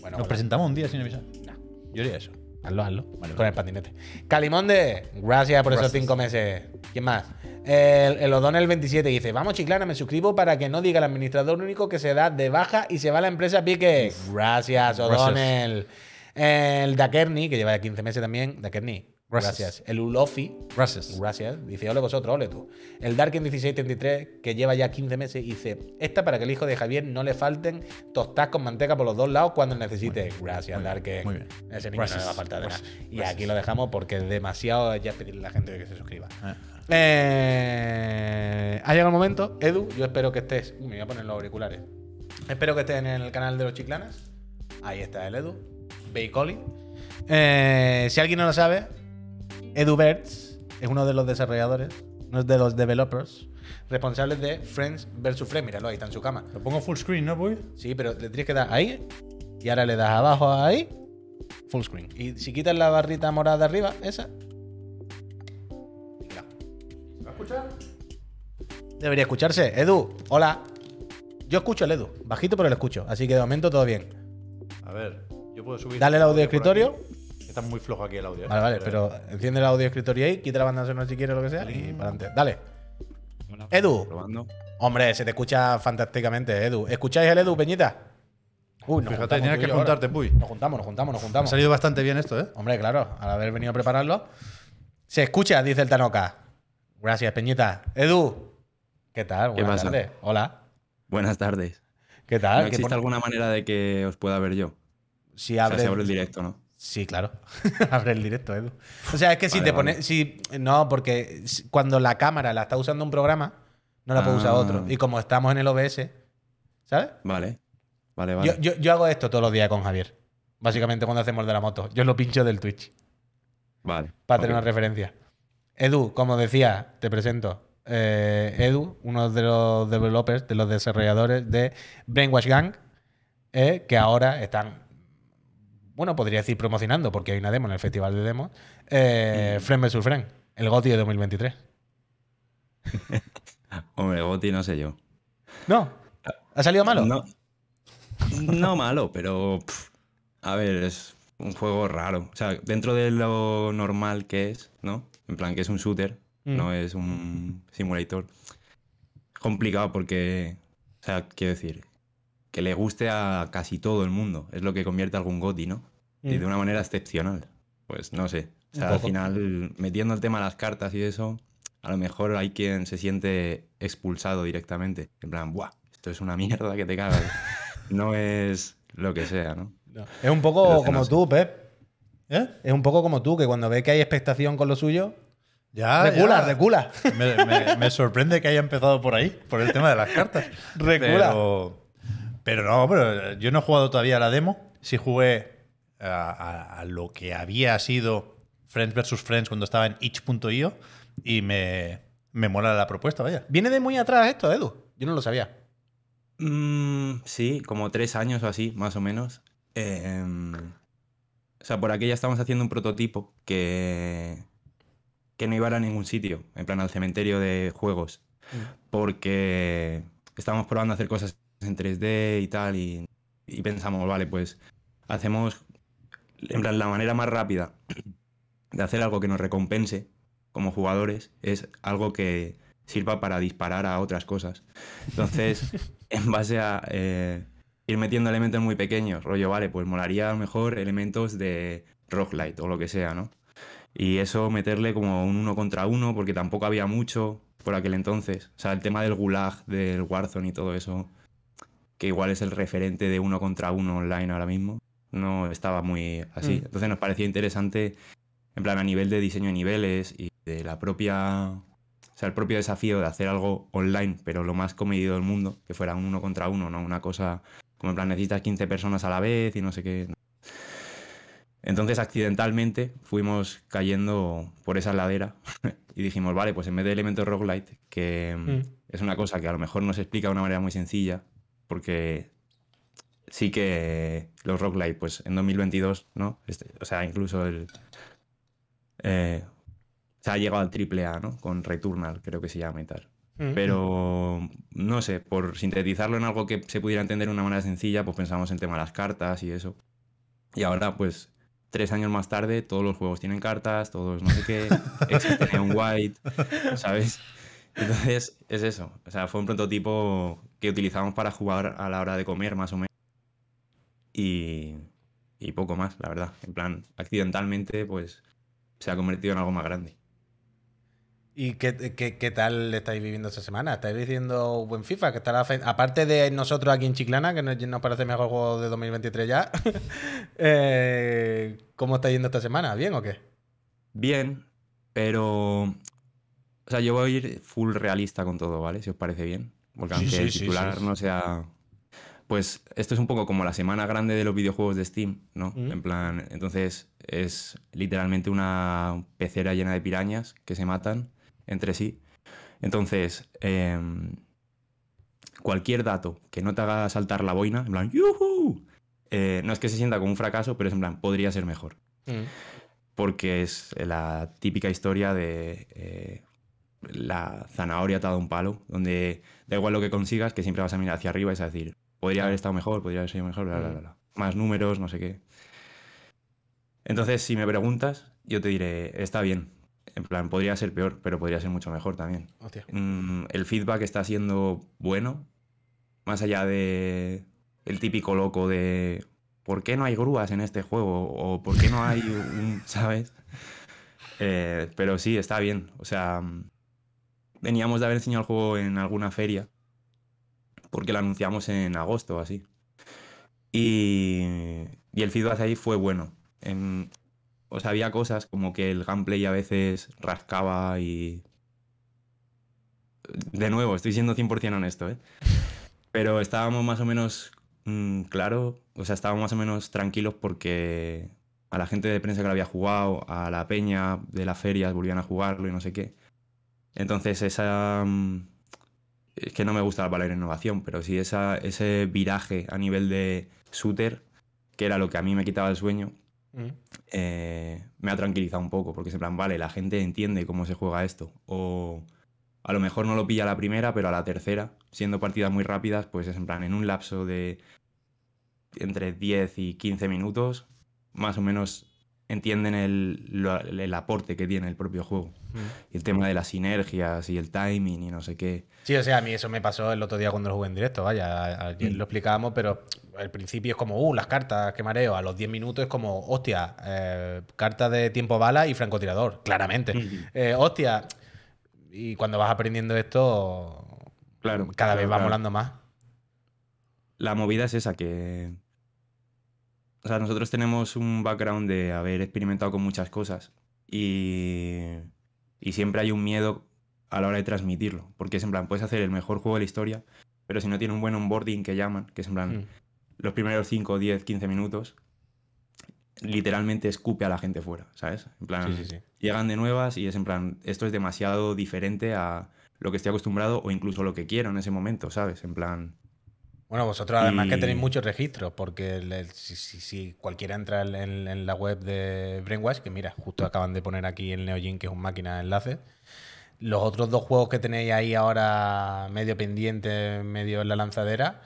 Bueno, Nos presentamos un día sin avisar. No. Yo haría eso. Hazlo, hazlo. Vale, con el patinete. Calimonde, gracias por esos Gracias. cinco meses. ¿Quién más? El, el O'Donnell 27 dice: Vamos, chiclana, me suscribo para que no diga el administrador único que se da de baja y se va a la empresa pique. Gracias, O'Donnell. El Dakerni, que lleva ya 15 meses también. Dakerni, gracias. Gracias. El Ulofi, Gracias. Gracias. Dice, ole vosotros, ole tú. El Darken 1633, que lleva ya 15 meses, dice, esta para que el hijo de Javier no le falten tostadas con manteca por los dos lados cuando necesite. Gracias, muy bien, muy bien. Ese niño no Gracias, le va a faltar de nada. Y aquí lo dejamos porque es demasiado ya pedirle a la gente que se suscriba. Ah. Eh, ha llegado el momento. Edu, yo espero que estés... Uy, me voy a poner los auriculares. Espero que estés en el canal de los chiclanas. Ahí está el Edu. Bacoli. Eh, si alguien no lo sabe, EduBerts es uno de los desarrolladores, uno de los developers responsables de Friends vs. Friends. Míralo, ahí está en su cama. Lo pongo full screen, ¿no, Puy? Sí, pero le tienes que dar ahí y ahora le das abajo ahí, full screen. Y si quitas la barrita morada de arriba, esa. ¿Va a escuchar? Debería escucharse. Edu, hola. Yo escucho el Edu, bajito pero lo escucho, así que de momento todo bien. A ver, yo puedo subir. Dale el audio escritorio. aquí. Está muy flojo aquí el audio. ¿eh? Vale, vale, pero enciende el audio escritorio ahí, quita la banda sonora si quieres, lo que sea, y para adelante. Dale. Edu. Probando. Hombre, se te escucha fantásticamente, Edu. ¿Escucháis el Edu, Peñita? Uy, nos Fíjate, tenías que juntarte, Puy. Nos juntamos, nos juntamos, nos Ha juntamos. salido bastante bien esto, ¿eh? Hombre, claro, al haber venido a prepararlo. Se escucha, dice el Tanoka. Gracias, Peñita. Edu, ¿qué tal? ¿Qué Buenas pasa? tardes. Hola. Buenas tardes. ¿Qué ¿No tal? ¿Qué existe alguna manera de que os pueda ver yo? Si O sea, abre, si abro el directo, ¿no? Sí, claro. Abre el directo, Edu. O sea, es que si Vale, te vale. pones. Si, no, porque cuando la cámara la está usando un programa, no la puede usar Ah. otro. Y como estamos en el OBS, ¿sabes? Vale. Vale, vale. Yo, yo- yo hago esto todos los días con Javier. Básicamente cuando hacemos de la moto. Yo lo pincho del Twitch. Vale. Para tener una referencia. Edu, como decía, te presento. Eh, Edu, uno de los developers, de los desarrolladores de Brainwash Gang, eh, que ahora están, bueno, podría decir promocionando, porque hay una demo en el festival de demos, eh, Friend vs. Friend, el GOTY de 2023. Hombre, Goti no sé yo. No, ¿ha salido malo? No, no malo, pero. pff, a ver, es un juego raro. O sea, dentro de lo normal que es, ¿no? En plan, que es un shooter, Mm. no es un simulator. Complicado porque. O sea, quiero decir. Que le guste a casi todo el mundo. Es lo que convierte a algún Goti, ¿no? Y Mm. de una manera excepcional. Pues no sé. O sea, al final, metiendo el tema de las cartas y eso, a lo mejor hay quien se siente expulsado directamente. En plan, ¡buah! Esto es una mierda que te cagas. no es lo que sea, ¿no? No. Es un poco como no sé. tú, Pep. ¿Eh? Es un poco como tú, que cuando ve que hay expectación con lo suyo, Ya, recula, ya. recula. Me, me- me sorprende que haya empezado por ahí, por el tema de las cartas. Recula. Pero, pero no, pero yo no he jugado todavía a la demo. Sí jugué a, a- a lo que había sido Friends vs. Friends cuando estaba en itch.io y me, me mola la propuesta, vaya. Viene de muy atrás esto, Edu. Yo no lo sabía. Mm, sí, como tres años o así, más o menos. Em, O sea, por aquí ya estamos haciendo un prototipo que, que no iba a ir a ningún sitio, en plan al cementerio de juegos, porque estamos probando a hacer cosas en 3D y tal, y, y pensamos, vale, pues hacemos, en plan, la manera más rápida de hacer algo que nos recompense como jugadores es algo que sirva para disparar a otras cosas. Entonces, en base a eh, ir metiendo elementos muy pequeños, rollo, vale, pues molaría mejor elementos de roguelite o lo que sea, ¿no? Y eso meterle como un uno contra uno, porque tampoco había mucho por aquel entonces. O sea, el tema del gulag, del Warzone y todo eso, que igual es el referente de uno contra uno online ahora mismo, no estaba muy así. Mm. Entonces nos parecía interesante, en plan, a nivel de diseño de niveles y de la propia. O sea, el propio desafío de hacer algo online, pero lo más comedido del mundo, que fuera un uno contra uno, ¿no? Una cosa como en plan, necesitas 15 personas a la vez y no sé qué. Entonces, accidentalmente, fuimos cayendo por esa ladera y dijimos, vale, pues en vez de elementos roguelite, que mm, Mm. es una cosa que a lo mejor no se explica de una manera muy sencilla, porque sí que los roguelite, pues en 2022, ¿no? Este- o sea, incluso el... eh, se ha llegado al triple A, ¿no? Con Returnal, creo que se llama y tal. Mm. Pero, no sé, por sintetizarlo en algo que se pudiera entender de una manera sencilla, pues pensamos en tema de las cartas y eso. Y ahora, pues, tres años más tarde, todos los juegos tienen cartas, todos no sé qué, existe un white, ¿sabes? Entonces, es eso. O sea, fue un prototipo que utilizamos para jugar a la hora de comer, más o menos. Y, y poco más, la verdad. En plan, accidentalmente, pues, se ha convertido en algo más grande. ¿Y qué, qué, qué tal estáis viviendo esta semana? ¿Estáis viviendo buen FIFA? Que está la fe- Aparte de nosotros aquí en Chiclana, que nos, nos parece mejor juego de 2023 ya, eh, ¿cómo está yendo esta semana? ¿Bien o qué? Bien, pero. O sea, yo voy a ir full realista con todo, ¿vale? Si os parece bien. Porque aunque sí, el titular no sea. Pues esto es un poco como la semana grande de los videojuegos de Steam, ¿no? Mm. En plan, entonces es literalmente una pecera llena de pirañas que se matan entre sí. Entonces, em, cualquier dato que no te haga saltar la boina, en plan, ¡yuhu! Eh, no es que se sienta como un fracaso, pero es en plan, podría ser mejor Mm. porque es la típica historia de eh, la zanahoria atada a un palo, donde da igual lo que consigas, que siempre vas a mirar hacia arriba y vas a decir, podría haber estado mejor, podría haber sido mejor, bla, bla, bla, bla. Más números, no sé qué. Entonces, si me preguntas, yo te diré, está bien. En plan, podría ser peor, pero podría ser mucho mejor también. Hostia. Mm, el feedback está siendo bueno, más allá de el típico loco de ¿por qué no hay grúas en este juego? o ¿por qué no hay un, ¿sabes? Eh, pero sí, está bien. O sea, mm, veníamos de haber enseñado el juego en alguna feria, porque lo anunciamos en agosto o así. Y, el feedback ahí fue bueno. En- o sea, había cosas como que el gameplay a veces rascaba y... De nuevo, estoy siendo 100% honesto, ¿eh? Pero estábamos más o menos mm, claro, o sea, estábamos más o menos tranquilos porque a la gente de prensa que lo había jugado, a la peña de las ferias volvían a jugarlo y no sé qué. Entonces esa... mm, Es que no me gusta la palabra innovación, pero sí esa, ese viraje a nivel de shooter, que era lo que a mí me quitaba el sueño, Mm. eh, me ha tranquilizado un poco, porque es en plan, vale, la gente entiende cómo se juega esto. O a lo mejor no lo pilla a la primera, pero a la tercera, siendo partidas muy rápidas, pues es en plan, en un lapso de entre 10 y 15 minutos, más o menos entienden el, lo- el aporte que tiene el propio juego. Mm. Y el tema de las sinergias y el timing y no sé qué. Sí, o sea, a mí eso me pasó el otro día cuando lo jugué en directo, vaya, a- ayer Mm. lo explicábamos, pero al principio es como, uh, las cartas, qué mareo, a los 10 minutos es como, hostia, eh, carta de tiempo bala y francotirador, claramente. Ujú. Eh, hostia, y cuando vas aprendiendo esto, Claro, cada claro, vez va claro. molando más. La movida es esa, que... O sea, nosotros tenemos un background de haber experimentado con muchas cosas y, y siempre hay un miedo a la hora de transmitirlo, porque es en plan, puedes hacer el mejor juego de la historia, pero si no tiene un buen onboarding que llaman, que es en plan, Mm. los primeros 5, 10, 15 minutos, literalmente escupe a la gente fuera, ¿sabes? En plan, Sí, sí, sí. llegan de nuevas y es en plan, esto es demasiado diferente a lo que estoy acostumbrado o incluso lo que quiero en ese momento, ¿sabes? En plan, Bueno, vosotros además que tenéis muchos registros, porque el- el- si, si- si cualquiera entra en, la web de Brainwash, que mira, justo acaban de poner aquí el Neogin, que es un máquina de enlaces, los otros dos juegos que tenéis ahí ahora medio pendiente, medio en la lanzadera,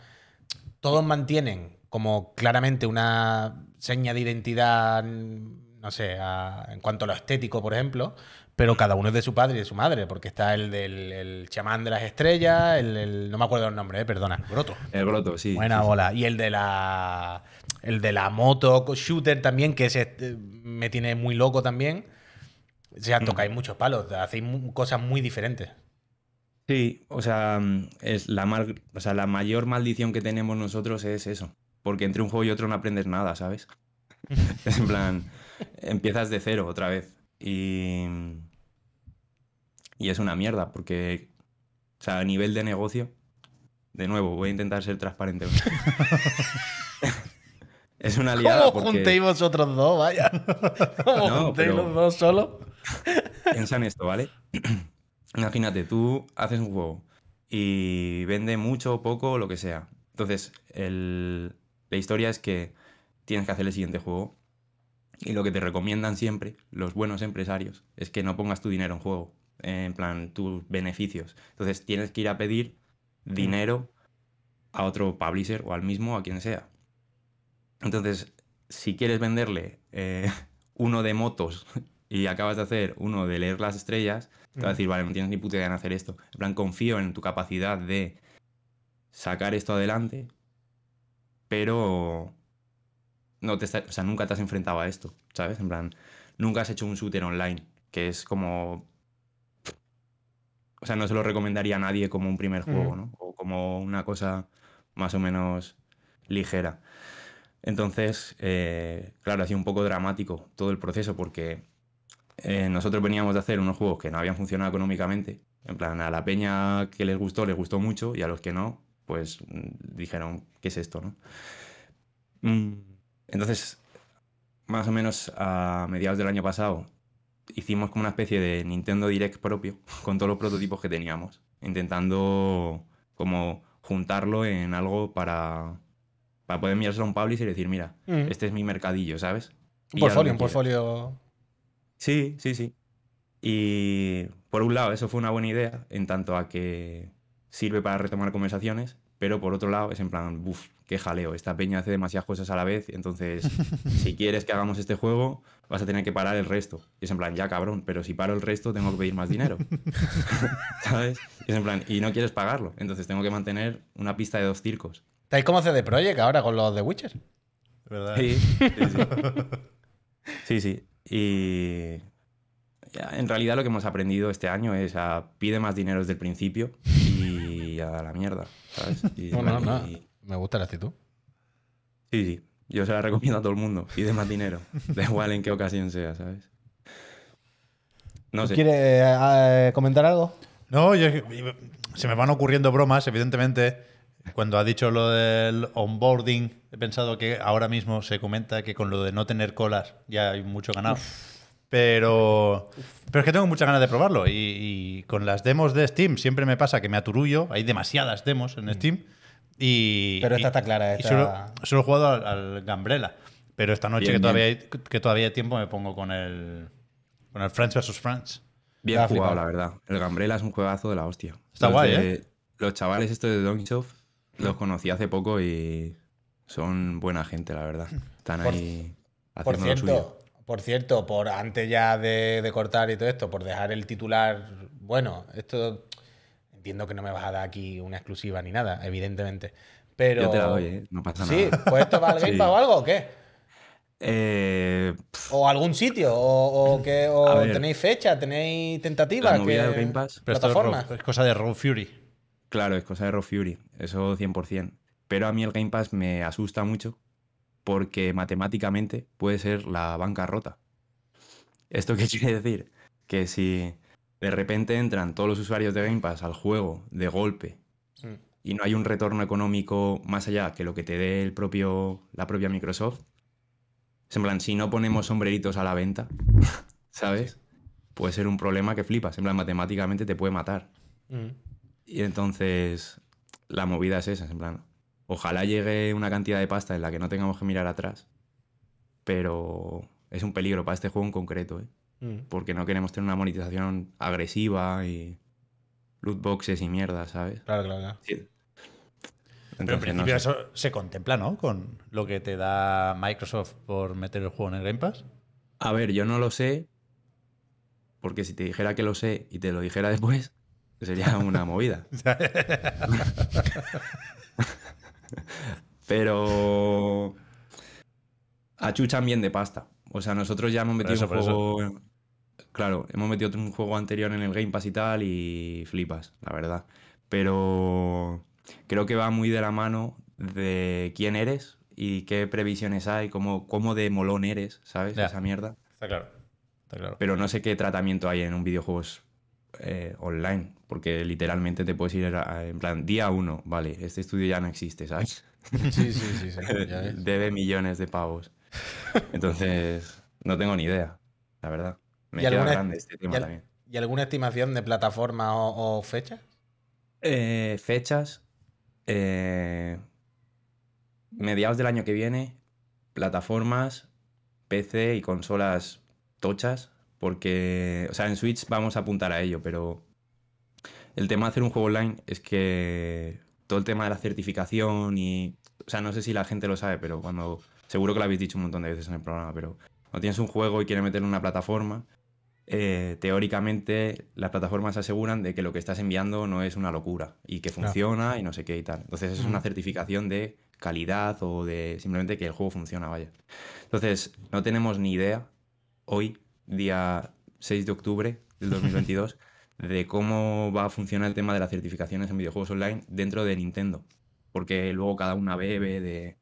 todos mantienen como claramente una seña de identidad, no sé, a- en cuanto a lo estético, por ejemplo, pero cada uno es de su padre y de su madre, porque está el del el chamán de las estrellas, el, el- no me acuerdo el nombre, eh, perdona. Broto. El Groto, sí. Buena sí, sí. bola. Y el de la el de la moto shooter también, que ese eh, me tiene muy loco también. O sea, tocáis muchos palos, hacéis cosas muy diferentes. Sí, o sea, mm, es la, mal- o sea, la mayor maldición que tenemos nosotros es eso. Porque entre un juego y otro no aprendes nada, ¿sabes? es en plan, empiezas de cero otra vez. Y, y es una mierda, porque, o sea, a nivel de negocio, de nuevo, voy a intentar ser transparente. es una liada ¿Cómo porque juntéis vosotros dos, vaya? ¿Cómo No, juntéis pero- los dos solo? piensa en esto, ¿vale? Imagínate, tú haces un juego y vende mucho o poco, lo que sea. Entonces, el- la historia es que tienes que hacer el siguiente juego. Y lo que te recomiendan siempre, los buenos empresarios, es que no pongas tu dinero en juego. En plan, tus beneficios. Entonces, tienes que ir a pedir dinero a otro publisher o al mismo, a quien sea. Entonces, si quieres venderle eh, uno de motos y acabas de hacer uno de leer las estrellas, te va a decir, vale, no tienes ni puta idea en hacer esto. En plan, confío en tu capacidad de sacar esto adelante, pero no te está- o sea, nunca te has enfrentado a esto, ¿sabes? En plan, nunca has hecho un shooter online, que es como... O sea, no se lo recomendaría a nadie como un primer juego. ¿no? O como una cosa más o menos ligera. Entonces, eh, claro, ha sido un poco dramático todo el proceso porque eh, nosotros veníamos de hacer unos juegos que no habían funcionado económicamente. En plan, a la peña que les gustó, les gustó mucho y a los que no, pues mm, dijeron, ¿qué es esto, no? Mm, Entonces, más o menos a mediados del año pasado, hicimos como una especie de Nintendo Direct propio con todos los prototipos que teníamos, intentando como juntarlo en algo para, para poder mirárselo a un publisher y decir, mira, Mm. este es mi mercadillo, ¿sabes? Un portfolio, un portfolio. Sí, sí, sí. Y por un lado, eso fue una buena idea, en tanto a que sirve para retomar conversaciones, pero por otro lado es en plan, uff, qué jaleo, esta peña hace demasiadas cosas a la vez, entonces si quieres que hagamos este juego, vas a tener que parar el resto. Y es en plan, ya cabrón, pero si paro el resto tengo que pedir más dinero. ¿Sabes? Y es en plan, y no quieres pagarlo, entonces tengo que mantener una pista de dos circos. Estáis como CD Projekt ahora con los de Witcher. Verdad. Sí, sí, sí. Sí, sí. Y ya, en realidad lo que hemos aprendido este año es a pide más dinero desde el principio y a la mierda, ¿sabes? Y- No, no, no. y- Me gusta la actitud. sí, sí. Yo se la recomiendo a todo el mundo. Pide más dinero. Da igual en qué ocasión sea, ¿sabes? No sé. ¿Quieres eh, comentar algo? No, yo- se me van ocurriendo bromas, evidentemente. Cuando ha dicho lo del onboarding, he pensado que ahora mismo se comenta que con lo de no tener colas ya hay mucho ganado. Pero, pero es que tengo muchas ganas de probarlo. Y, y con las demos de Steam siempre me pasa que me aturullo. Hay demasiadas demos en Steam. Y, Pero esta y- está clara, y esta- solo, solo he jugado al, al Gambrella. Pero esta noche Bien, que, todavía hay, que todavía hay tiempo me pongo con el, con el Friends vs. Friends. Bien jugado, flipado. la verdad. El Gambrella es un juegazo de la hostia. Está Los guay, de- ¿eh? Los chavales estos de Donkeysoft los conocí hace poco y son buena gente, la verdad. Están Por- ahí Por haciendo lo suyo. cierto, por cierto, por antes ya de, de cortar y todo esto, por dejar el titular, bueno, esto entiendo que no me vas a dar aquí una exclusiva ni nada, evidentemente. Pero. Yo te la doy, ¿eh? No pasa Sí, nada. pues esto va al Game Sí. Pass o algo o qué? Eh, O algún sitio, o, o que o A ver. tenéis fecha, tenéis tentativas. La movida que- del Game Pass. Pero esto es, plataformas. Es cosa de Raw Fury. claro, es cosa de Raw Fury, eso 100%. Pero a mí el Game Pass me asusta mucho porque matemáticamente puede ser la bancarrota. ¿Esto qué quiere decir? Que si de repente entran todos los usuarios de Game Pass al juego de golpe Mm. y no hay un retorno económico más allá que lo que te dé el propio, la propia Microsoft, en plan, si no ponemos sombreritos a la venta, ¿sabes? Puede ser un problema que flipas. En plan, matemáticamente te puede matar. Mm. Y entonces la movida es esa, en plan, ojalá llegue una cantidad de pasta en la que no tengamos que mirar atrás. Pero es un peligro para este juego en concreto, ¿eh? Mm. porque no queremos tener una monetización agresiva y loot boxes y mierda, ¿sabes? Claro, claro, claro. Sí. Pero en Entonces, no principio sé. eso se contempla, ¿no? Con lo que te da Microsoft por meter el juego en el Game Pass. A ver, yo no lo sé, porque si te dijera que lo sé y te lo dijera después, sería una movida. Pero achuchan bien de pasta. O sea, nosotros ya hemos metido eso, un juego. Claro, hemos metido un juego anterior en el Game Pass y tal, y flipas, la verdad. Pero creo que va muy de la mano de quién eres y qué previsiones hay, cómo, cómo de molón eres, ¿sabes? Ya. Esa mierda. Está claro. Está claro. Pero no sé qué tratamiento hay en un videojuegos eh, online, porque literalmente te puedes ir a- en plan, día uno, vale, este estudio ya no existe, ¿sabes? Sí, sí, sí, sí. ya ves. Debe millones de pavos. Entonces, no tengo ni idea, la verdad. Me ¿Y alguna- grande este tema y también. ¿Y alguna estimación de plataforma o, o fecha? Eh, fechas. eh, mediados del año que viene, plataformas, PC y consolas tochas, porque, o sea, en Switch vamos a apuntar a ello, pero el tema de hacer un juego online es que todo el tema de la certificación y, o sea, no sé si la gente lo sabe, pero cuando, seguro que lo habéis dicho un montón de veces en el programa, pero cuando tienes un juego y quieres meterlo en una plataforma, eh, teóricamente las plataformas aseguran de que lo que estás enviando no es una locura y que funciona y no sé qué y tal. Entonces es una certificación de calidad o de simplemente que el juego funciona, vaya. Entonces no tenemos ni idea hoy, día 6 de octubre del 2022, de cómo va a funcionar el tema de las certificaciones en videojuegos online dentro de Nintendo. Porque luego cada una bebe de...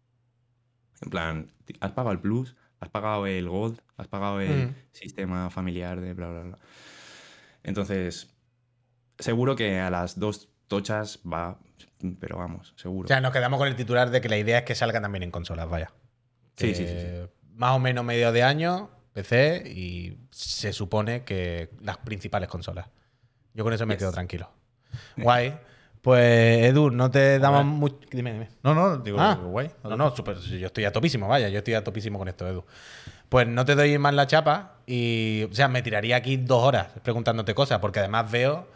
En plan, ¿has pagado el Plus? ¿Has pagado el Gold? ¿Has pagado el Mm. sistema familiar de bla, bla, bla? Entonces, seguro que a las dos tochas va, pero vamos, seguro. O sea, nos quedamos con el titular de que la idea es que salga también en consolas, vaya. Sí, sí, sí, sí. Más o menos medio de año, PC, y se supone que las principales consolas. Yo con eso me Yes. quedo tranquilo. Guay. Pues, Edu, no te damos mucho. Dime, dime. No, no, digo, Ah, guay. No, no, súper- yo estoy a topísimo, vaya, yo estoy a topísimo con esto, Edu. Pues no te doy más la chapa y, o sea, me tiraría aquí dos horas preguntándote cosas, porque además veo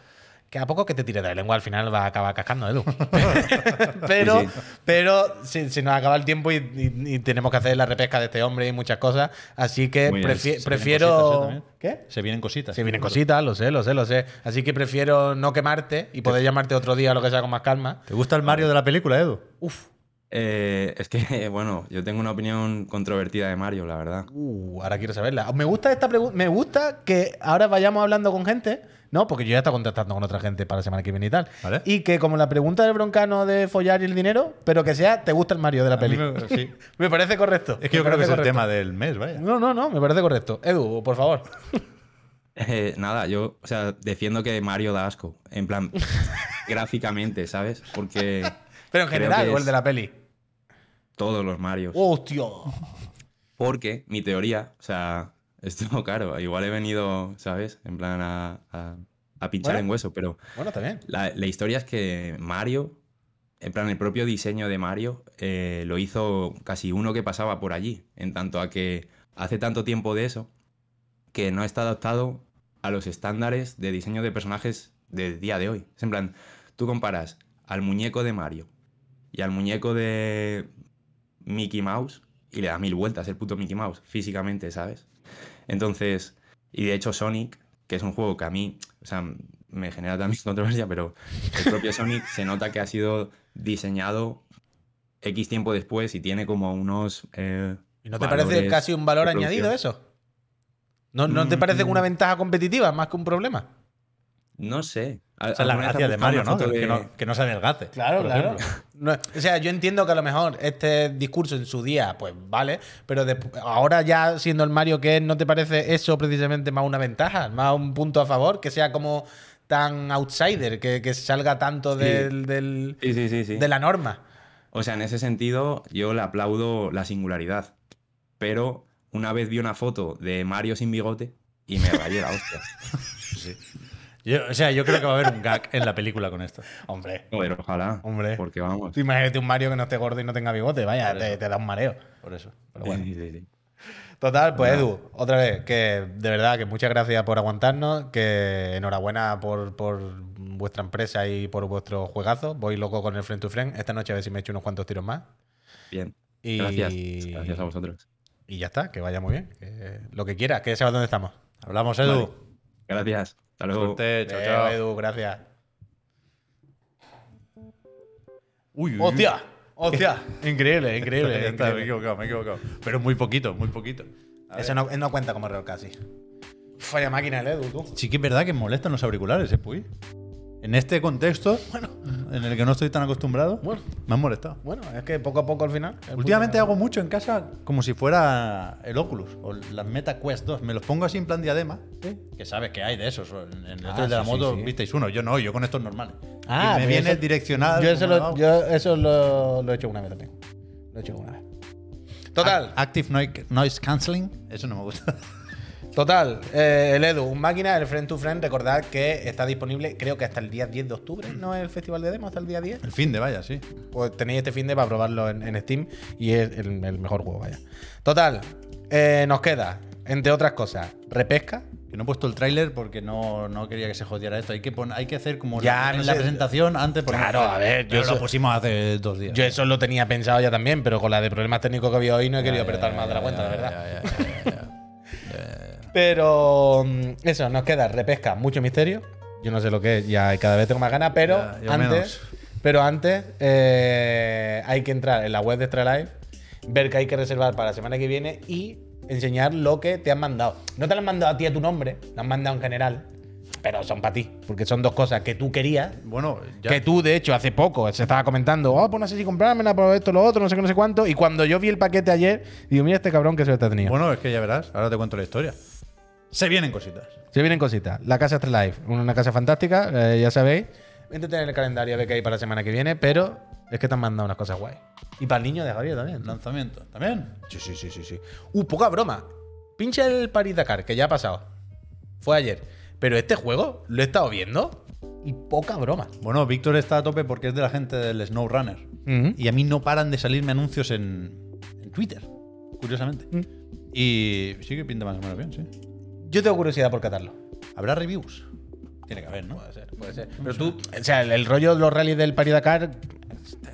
que a poco que te tire de la lengua al final va a acabar cascando, Edu. pero, Sí, sí. pero se, se nos acaba el tiempo y, y- y tenemos que hacer la repesca de este hombre y muchas cosas, así que bien. prefi- Se vienen prefiero... cositas, ¿eh? ¿Qué? Se vienen cositas. Se vienen cositas, lo sé, lo sé, lo sé. Así que prefiero no quemarte y poder llamarte otro día o lo que sea con más calma. ¿Te gusta el Mario de la película, Edu? Uf, Eh, es que, bueno, yo tengo una opinión controvertida de Mario, la verdad. Uh, ahora quiero saberla. Me gusta esta pregunta. Me gusta que ahora vayamos hablando con gente, ¿no? Porque yo ya estoy contactando con otra gente para la semana que viene y tal. Vale. Y que como la pregunta del broncano de follar y el dinero, pero que sea, ¿te gusta el Mario de la peli? me- sí. Me parece correcto. Es que yo creo que es el tema del mes, vaya. No, no, no, me parece correcto. Edu, por favor. Eh, nada, yo, o sea, defiendo que Mario da asco. En plan, gráficamente, ¿sabes? Porque Pero en Creo general, que o el es- de la peli. todos los Marios. ¡Hostia! Porque mi teoría, o sea, esto, claro, igual he venido, ¿sabes? En plan a, a- a pinchar Bueno. en hueso, pero Bueno, bien. la, la historia es que Mario, en plan, el propio diseño de Mario eh, lo hizo casi uno que pasaba por allí, en tanto a que hace tanto tiempo de eso que no está adaptado a los estándares de diseño de personajes del día de hoy. Es en plan, tú comparas al muñeco de Mario y al muñeco de Mickey Mouse y le da mil vueltas el puto Mickey Mouse, físicamente, ¿sabes? Entonces, y de hecho Sonic, que es un juego que a mí, o sea, me genera también controversia, pero el propio Sonic se nota que ha sido diseñado X tiempo después y tiene como unos... eh, ¿Y no te parece casi un valor añadido eso? ¿No, ¿No te parece Mm. una ventaja competitiva más que un problema? No sé. Esa es la ¿Alguna vez gracia de Mario, ¿no? Que, no? que no se adelgace. Claro, claro. No, o sea, yo entiendo que a lo mejor este discurso en su día, pues vale, pero de- ahora ya siendo el Mario que es, ¿no te parece eso precisamente más una ventaja, más un punto a favor, que sea como tan outsider, que, que salga tanto Sí. del, del- Sí, sí, sí, sí. de la norma? O sea, en ese sentido, yo le aplaudo la singularidad. Pero una vez vi una foto de Mario sin bigote y me rayé la hostia. Yo- o sea, yo creo que va a haber un gag en la película con esto. Hombre, Joder, ojalá. Hombre. Porque vamos. tú imagínate un Mario que no esté gordo y no tenga bigote, vaya, te, da un mareo. Por eso. Pero bueno. Sí, sí, sí. Total, pues Edu, otra vez, que de verdad que muchas gracias por aguantarnos, que enhorabuena por, por vuestra empresa y por vuestro juegazo. Voy loco con el Friend to Friend. Esta noche a ver si me echo unos cuantos tiros más. Bien. Y, Gracias. Gracias a vosotros. Y ya está, que vaya muy bien. que lo que quieras, que ya sabes dónde estamos. Hablamos, Edu. Vale. Gracias. Hasta luego. Suerte, chao, Eh, chao. Edu, gracias. Uy, uy, uy. ¡Hostia! ¡Hostia! increíble, increíble. Ya está, me he equivocado, me he equivocado. Pero muy poquito, muy poquito. A Eso no cuenta como error casi. Falla máquina el Edu, tú. Sí que es verdad que molestan los auriculares, ¿eh, Puy? En este contexto, en el que no estoy tan acostumbrado, Bueno. me han molestado. Bueno, es que poco a poco al final. Últimamente hago mucho en casa como si fuera el Oculus o las Meta Quest 2. Me los pongo así en plan diadema, que sabes que hay de esos. En el Ah, de la sí, moto sí, sí. visteis uno. Yo no, yo con estos normales. Ah, y me viene eso- el direccional. Yo eso, lo, yo eso lo, lo he hecho una vez también. Lo he hecho una vez. Total, Ac- Active noi- Noise Cancelling, eso no me gusta. total. eh, el Edu, un máquina, el Friend to Friend. Recordad que está disponible, creo que hasta el día 10 de octubre, ¿no es el festival de demo? Hasta el día 10. El fin de vaya, sí. Pues tenéis este fin de para probarlo en, en Steam y es el, el mejor juego, vaya. Total, eh, nos queda, entre otras cosas, repesca. Que no he puesto el tráiler porque no, no quería que se jodiera esto. Hay que, pon- hay que hacer como Ya, la, no en la sé. presentación antes. Claro, a ver, yo eso- lo pusimos hace dos días. Yo eso lo tenía pensado ya también, pero con la de problemas técnicos que había hoy no he querido Ya, apretar más de la cuenta, de verdad. Pero mm, eso, nos queda repesca, mucho misterio. Yo no sé lo que es, ya cada vez tengo más ganas, pero Ya, antes, menos. pero antes eh, hay que entrar en la web de Extra Life, ver que hay que reservar para la semana que viene y enseñar lo que te han mandado. No te lo han mandado a ti a tu nombre, lo han mandado en general, pero son para ti, porque son dos cosas que tú querías. Bueno, ya. Que tú, de hecho, hace poco se estaba comentando, oh, pues no sé si comprármela por esto, lo otro, no sé qué, no sé cuánto. Y cuando yo vi el paquete ayer, digo, mira este cabrón que se lo ha tenido. Bueno, es que ya verás. Ahora te cuento la historia. Se vienen cositas. Se vienen cositas. La casa Life, una casa fantástica, eh, ya sabéis. Métete en el calendario a ver qué hay para la semana que viene, pero es que te han mandado unas cosas guay. Y para el niño de Javier también. Lanzamiento. ¿También? Sí, sí, sí, sí, sí. Uh, poca broma. Pincha el Paris Dakar, que ya ha pasado. Fue ayer. Pero este juego lo he estado viendo y poca broma. Bueno, Víctor está a tope porque es de la gente del SnowRunner. Ujú. Y a mí no paran de salirme anuncios en, en Twitter, curiosamente. Mm. Y sí que pinta más o menos bien, sí. Yo tengo curiosidad por catarlo. ¿Habrá reviews? Tiene que haber, ¿no? Puede ser, puede ser. Pero tú, o sea, el, el rollo de los rallies del Paris Dakar,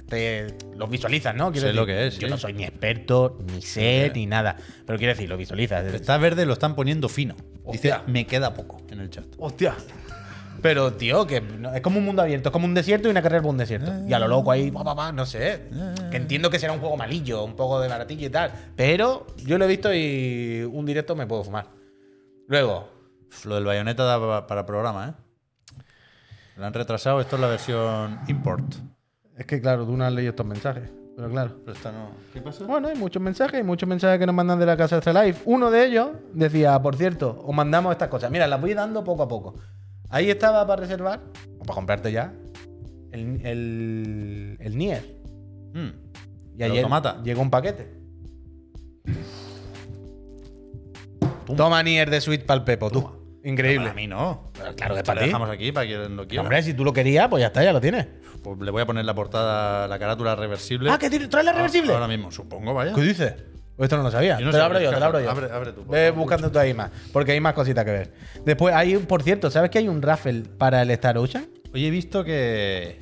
te, los visualizas, ¿no? Sé lo que es, Yo sí. no soy ni experto, ni sé, ni nada. Pero quiero decir, lo visualizas. Está verde, lo están poniendo fino. Dice, Hostia. me queda poco en el chat. Hostia. Pero, tío, que es como un mundo abierto, es como un desierto y una carrera por un desierto. Y a lo loco ahí, pa, pa, pa, no sé. Que entiendo que será un juego malillo, un poco de baratillo y tal. Pero yo lo he visto y un directo me puedo fumar. Luego, Lo del bayoneta da pa- para programa, ¿eh? Lo han retrasado, esto es la versión import. es que claro, tú no has leído estos mensajes. Pero claro. Pero esta no. ¿Qué pasa? Bueno, hay muchos mensajes, hay muchos mensajes que nos mandan de la casa Extra Life. Uno de ellos decía, por cierto, os mandamos estas cosas. Mira, las voy dando poco a poco. Ahí estaba para reservar, o para comprarte ya, el, el, el Nier. Mm. Y ¿El ayer automata? llegó un paquete. Toma Nier de Switch para el Pepo, tú. Increíble. A mí no. Pero claro que para lo ti. dejamos aquí para quien lo quiera. Hombre, si tú lo querías, pues ya está, ya lo tienes. Pues le voy a poner la portada, la carátula reversible. Ah, que traes la reversible. Ahora mismo, supongo, vaya. ¿Qué dices? Pues esto no lo sabía. No te lo abro yo, te lo abro yo. Abre- abre tú, Ve buscando tú ahí más, porque hay más cositas que ver. Después, hay un, por cierto, ¿sabes que hay un raffle para el Star Ocean? Oye, he visto que.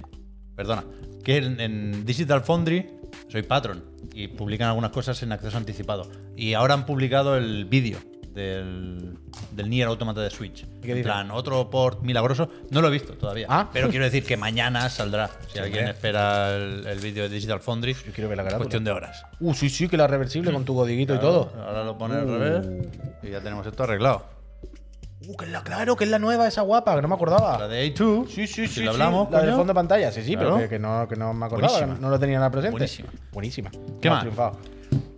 Perdona. Que en, en Digital Foundry soy patron y publican algunas cosas en acceso anticipado. Y ahora han publicado el vídeo del, del Nier Automata de Switch. En plan, otro port mil laboroso. No lo he visto todavía. Ah. Pero quiero decir que mañana saldrá. Si alguien espera el, el vídeo de Digital Foundry, Yo quiero ver la carátula. cuestión de horas. Uh, sí, sí, que la reversible con tu godiguito y todo. Ahora lo pone al revés y ya tenemos esto arreglado. Uh, que es la, claro, que es la nueva esa guapa, que no me acordaba. La de A2. Sí, sí, si sí. lo sí, hablamos, La de coño. fondo de pantalla, sí, sí, Claro. pero que, que no, que no me acordaba, no lo tenía nada presente. Buenísima. Buenísima. ¿Qué más? triunfado.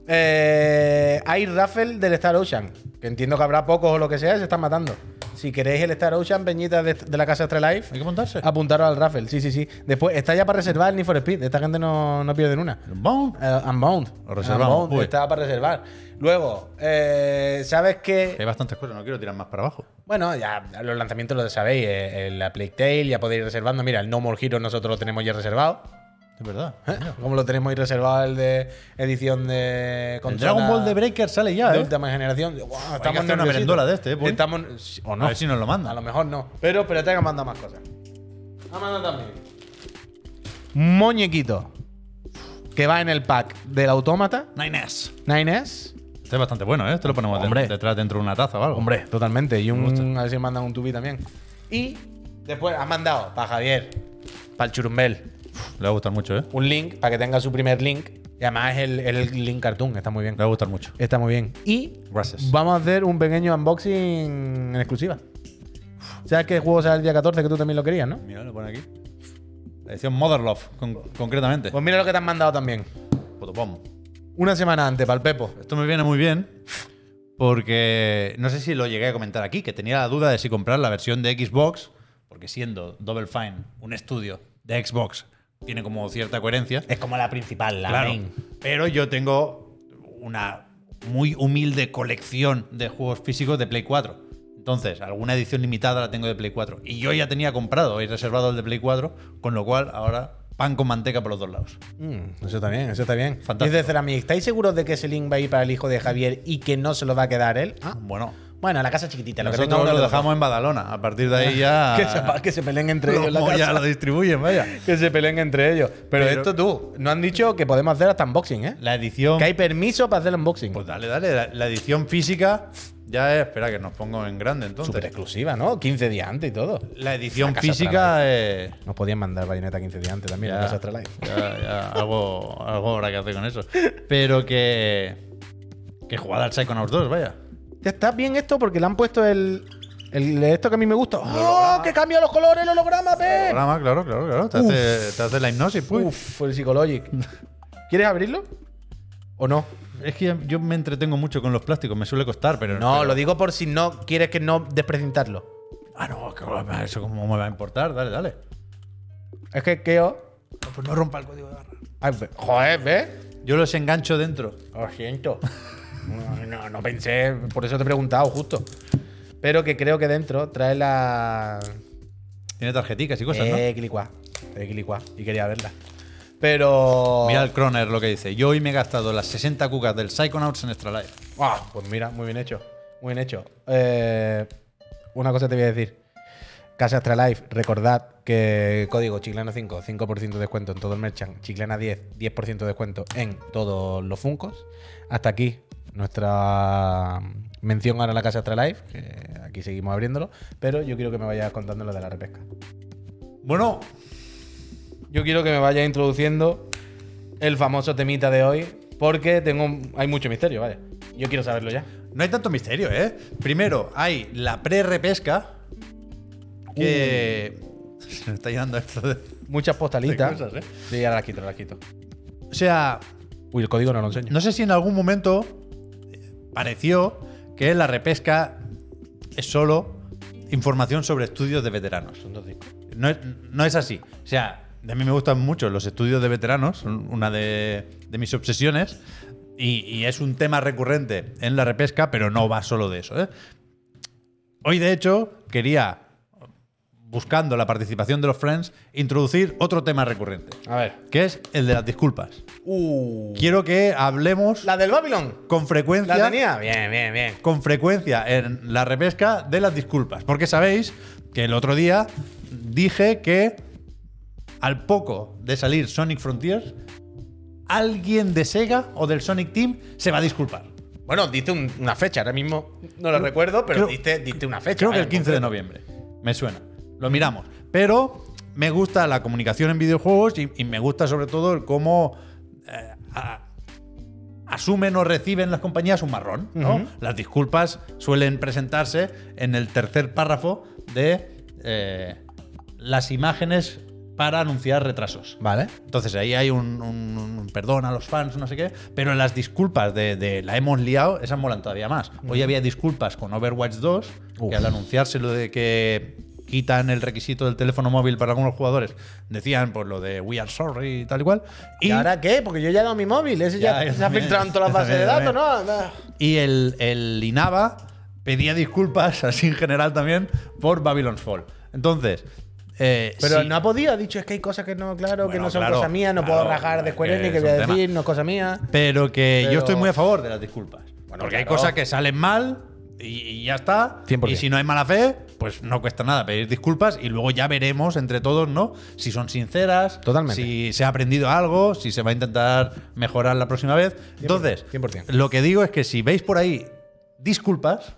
Eh, hay raffle del Star Ocean, que entiendo que habrá pocos o lo que sea, se están matando. Si queréis el Star Ocean, peñita de, de la casa Astralife, Hay que montarse. apuntaros al raffle. Sí, sí, sí. Después está ya para reservar el Need for Speed. Esta gente no, no pierden una. Boom. Eh, Unbound. Lo reservamos, Unbound está para reservar. Luego, eh, ¿sabes qué? Hay bastantes cosas, no quiero tirar más para abajo. Bueno, ya los lanzamientos lo sabéis. eh, la Plague Tale, ya podéis ir reservando. Mira, el No More Heroes nosotros lo tenemos ya reservado. Es verdad. ¿Eh? Como lo tenemos ahí reservado el de edición de El Dragon Ball de Breaker sale ya, de ¿eh? última generación. Guau, que hacer una merendola de este, ¿eh? Estamos, o no. A ver si nos lo manda. A lo mejor no. Pero espérate que ha mandado más cosas. Ha mandado también. Muñequito. Que va en el pack del autómata. 9S. 9S. Este es bastante bueno, ¿eh? Este lo ponemos de- detrás dentro de una taza o algo. Hombre, totalmente. Y un. A ver si mandan un tubi también. Y después ha mandado para Javier, para el churumbel, Le va a gustar mucho, ¿eh? un link para que tenga su primer link. Y además es el, el link cartoon. Está muy bien. Le va a gustar mucho. Está muy bien. Y Gracias. vamos a hacer un pequeño unboxing en exclusiva. ¿Sabes qué juego sale el día 14 que tú también lo querías, no? Mira, lo pone aquí. La edición Mother Love, con- concretamente. Pues mira lo que te han mandado también. Fotopom. Una semana antes, para el Pepo. Esto me viene muy bien porque no sé si lo llegué a comentar aquí, que tenía la duda de si comprar la versión de Xbox, porque siendo Double Fine un estudio de Xbox, tiene como cierta coherencia. Es como la principal, la Claro. main. Pero yo tengo una muy humilde colección de juegos físicos de Play 4. Entonces, alguna edición limitada la tengo de Play 4. Y yo ya tenía comprado y reservado el de Play 4, con lo cual ahora pan con manteca por los dos lados. Mm, eso está bien, eso está bien. Fantástico. Dice Ceramic, ¿estáis seguros de que ese link va a ir para el hijo de Javier y que no se lo va a quedar él? Ah, Bueno, bueno, la casa chiquitita. Lo que nosotros tenga uno lo dejamos en Badalona. A partir de ahí ya. que, se, que se peleen entre ellos la ya lo distribuyen, vaya. Que se peleen entre ellos. Pero, Pero- esto tú, no han dicho que podemos hacer hasta unboxing, ¿eh? La edición. Que hay permiso para hacer unboxing. Pues dale, dale. La, la edición física ya es. Espera, que nos pongo en grande entonces. Súper exclusiva, ¿no? 15 días antes y todo. La edición La física es. Nos podían mandar bayoneta 15 días antes también casa Astralife. ya, ya, algo, algo habrá que hacer con eso. Pero que. Que jugada al Psychonauts 2, vaya. Ya está bien esto porque le han puesto el. el esto que a mí me gusta. ¡Oh! ¡Que cambia los colores el holograma, pe! Programa, claro, claro, claro. Te hace, te hace la hipnosis, pues. Uf, el Psychologic. ¿Quieres abrirlo? ¿O no? Es que yo me entretengo mucho con los plásticos, me suele costar, pero. No, pero- lo digo por si no quieres que no desprecintarlo. Ah, no, eso cómo me va a importar. Dale, dale. Es que Keo. Pues no rompa el código de barra. Ay, joder, ¿ves? Yo los engancho dentro. Lo siento. No, pensé, por eso te he preguntado justo. Pero que creo que dentro trae la. Tiene tarjeticas y cosas, ¿no? Eh, clicuá. Eh, clicuá. Y quería verla. Pero. Mira el Croner lo que dice. Yo hoy me he gastado las 60 cucas del Psychonauts en Extra Life. Ah, pues mira, muy bien hecho. Muy bien hecho. Eh, una cosa te voy a decir. Casa Astralife, recordad que código Chiclana5, 5% de descuento en todo el merchant. Chiclana10, 10% de descuento en todos los Funcos. Hasta aquí nuestra mención ahora a la Casa Astralife, que aquí seguimos abriéndolo. Pero yo quiero que me vayas contando lo de la repesca. Bueno, Yo quiero que me vayas introduciendo el famoso temita de hoy, porque tengo un- hay mucho misterio, vaya. Yo quiero saberlo ya. no hay tanto misterio, ¿eh? Primero, hay la pre-repesca. Que. Se me está llenando esto de. Muchas postalitas. De cosas, ¿eh? Sí, ahora las quito, las quito. O sea, Uy, el código no lo enseño. no sé si en algún momento pareció que la repesca es solo información sobre estudios de veteranos. No es, no es así. O sea, a mí me gustan mucho los estudios de veteranos, son una de, de mis obsesiones, y, y es un tema recurrente en la repesca, pero no va solo de eso. ¿eh? Hoy, de hecho, quería, buscando la participación de los Friends, introducir otro tema recurrente, A ver. que es el de las disculpas. Uh. Quiero que hablemos ¿La del Babylon? con ¿La frecuencia tenía? Bien, bien, bien. con frecuencia en la repesca de las disculpas. Porque sabéis que el otro día dije que al poco de salir Sonic Frontiers, alguien de Sega o del Sonic Team se va a disculpar. Bueno, diste un- una fecha, ahora mismo no lo recuerdo, pero creo- diste, diste una fecha. Creo que el 15 de noviembre. Me suena. Lo miramos. Pero me gusta la comunicación en videojuegos y, y me gusta sobre todo el cómo eh, a- asumen o reciben las compañías un marrón. ¿no? Las disculpas suelen presentarse en el tercer párrafo de eh, las imágenes para anunciar retrasos. Vale. Entonces ahí hay un, un- un perdón a los fans, no sé qué, pero las disculpas de, de la hemos liado, esas molan todavía más. Hoy había disculpas con Overwatch 2, Uf. que al anunciarse lo de que quitan el requisito del teléfono móvil para algunos jugadores, decían pues lo de we are sorry y tal y cual. ¿Y, ahora qué? Porque yo ya he dado mi móvil. Ese ya, Ya, se ha filtrado en todas las bases de datos, ¿no? Y el, el Inaba pedía disculpas, así en general también, por Babylon's Fall. Entonces, eh, Pero si- no ha podido, ha dicho es que hay cosas que no, claro, que Bueno, no son claro, cosa mía, no claro, puedo rajar de Square que que voy a un tema. decir, no es cosa mía. Pero que Pero- yo estoy muy a favor de las disculpas. Bueno, porque hay claro. cosas que salen mal y, y ya está. 100%. Y si no hay mala fe, pues no cuesta nada pedir disculpas y luego ya veremos entre todos, ¿no? Si son sinceras, Totalmente. si se ha aprendido algo, si se va a intentar mejorar la próxima vez. Entonces, 100%. lo que digo es que si veis por ahí disculpas,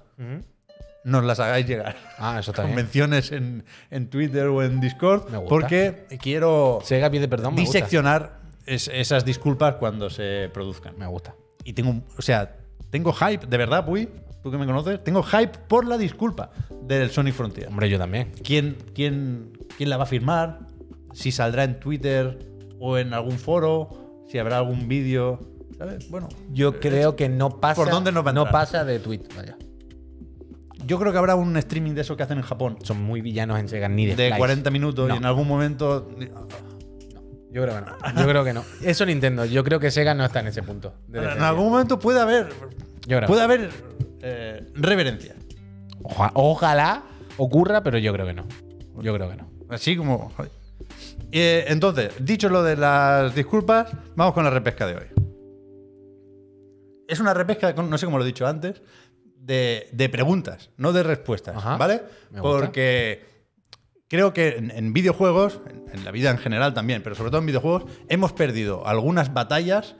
nos las hagáis llegar. Ah, eso está bien. Convenciones en, en Twitter o en Discord, Me gusta. porque quiero Sega pide perdón, me diseccionar es- esas disculpas cuando se produzcan. Me gusta. Y tengo, o sea, tengo hype, de verdad, Puy, tú que me conoces, tengo hype por la disculpa del Sonic Frontier. Hombre, yo también. ¿Quién, quién, quién la va a firmar? Si saldrá en Twitter o en algún foro, si habrá algún vídeo, ¿sabes? Bueno, Yo creo que no pasa. ¿Por dónde nos va a No pasa de tweet, vaya. yo creo que habrá un streaming de eso que hacen en Japón, Son muy villanos en Sega, ni de, de flies. 40 minutos No. y en algún momento... Yo creo que no. Yo creo que no. Eso Nintendo. Yo creo que Sega no está en ese punto. de En algún momento puede haber, Yo creo. puede haber eh, reverencia. Oja- ojalá ocurra, pero yo creo que no. Yo creo que no. Así como. Eh, entonces, dicho lo de las disculpas, vamos con la repesca de hoy. Es una repesca, no sé cómo lo he dicho antes, de, de preguntas, no de respuestas, Ajá. ¿vale? Porque creo que en, en videojuegos, en, en la vida en general también, pero sobre todo en videojuegos, hemos perdido algunas batallas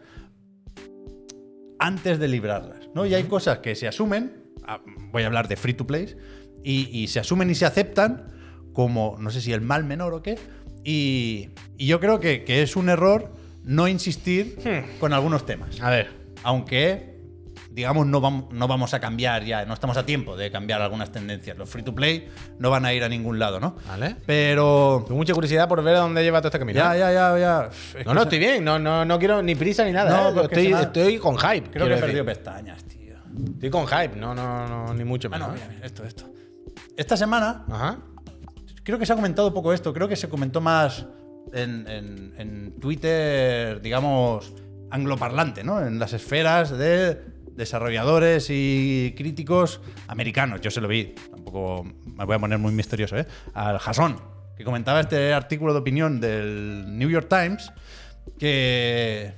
antes de librarlas, ¿no? Y hay cosas que se asumen, ah, voy a hablar de free to play, y, y se asumen y se aceptan como, no sé si el mal menor o qué, y, y yo creo que, que es un error no insistir con algunos temas. A ver. Aunque, digamos, no vamos, no vamos a cambiar ya, no estamos a tiempo de cambiar algunas tendencias. Los free to play no van a ir a ningún lado, ¿no? Vale. Pero... Tengo mucha curiosidad por ver a dónde lleva todo este camino. Ya, ya, ya, ya. Es No, no, estoy bien. No, no, no quiero ni prisa ni nada. No, ¿eh? estoy, estoy con hype. Creo que he perdido pestañas, tío. Estoy con hype. No, no, no, ni mucho Ah, menos. no, ¿eh? mira, mira, esto, esto. Esta semana Ajá. creo que se ha comentado poco esto. Creo que se comentó más en, en- en Twitter, digamos, angloparlante, ¿no? En las esferas de desarrolladores y críticos americanos. Yo se lo vi, tampoco me voy a poner muy misterioso, ¿eh? Al Jason, que comentaba este artículo de opinión del New York Times, que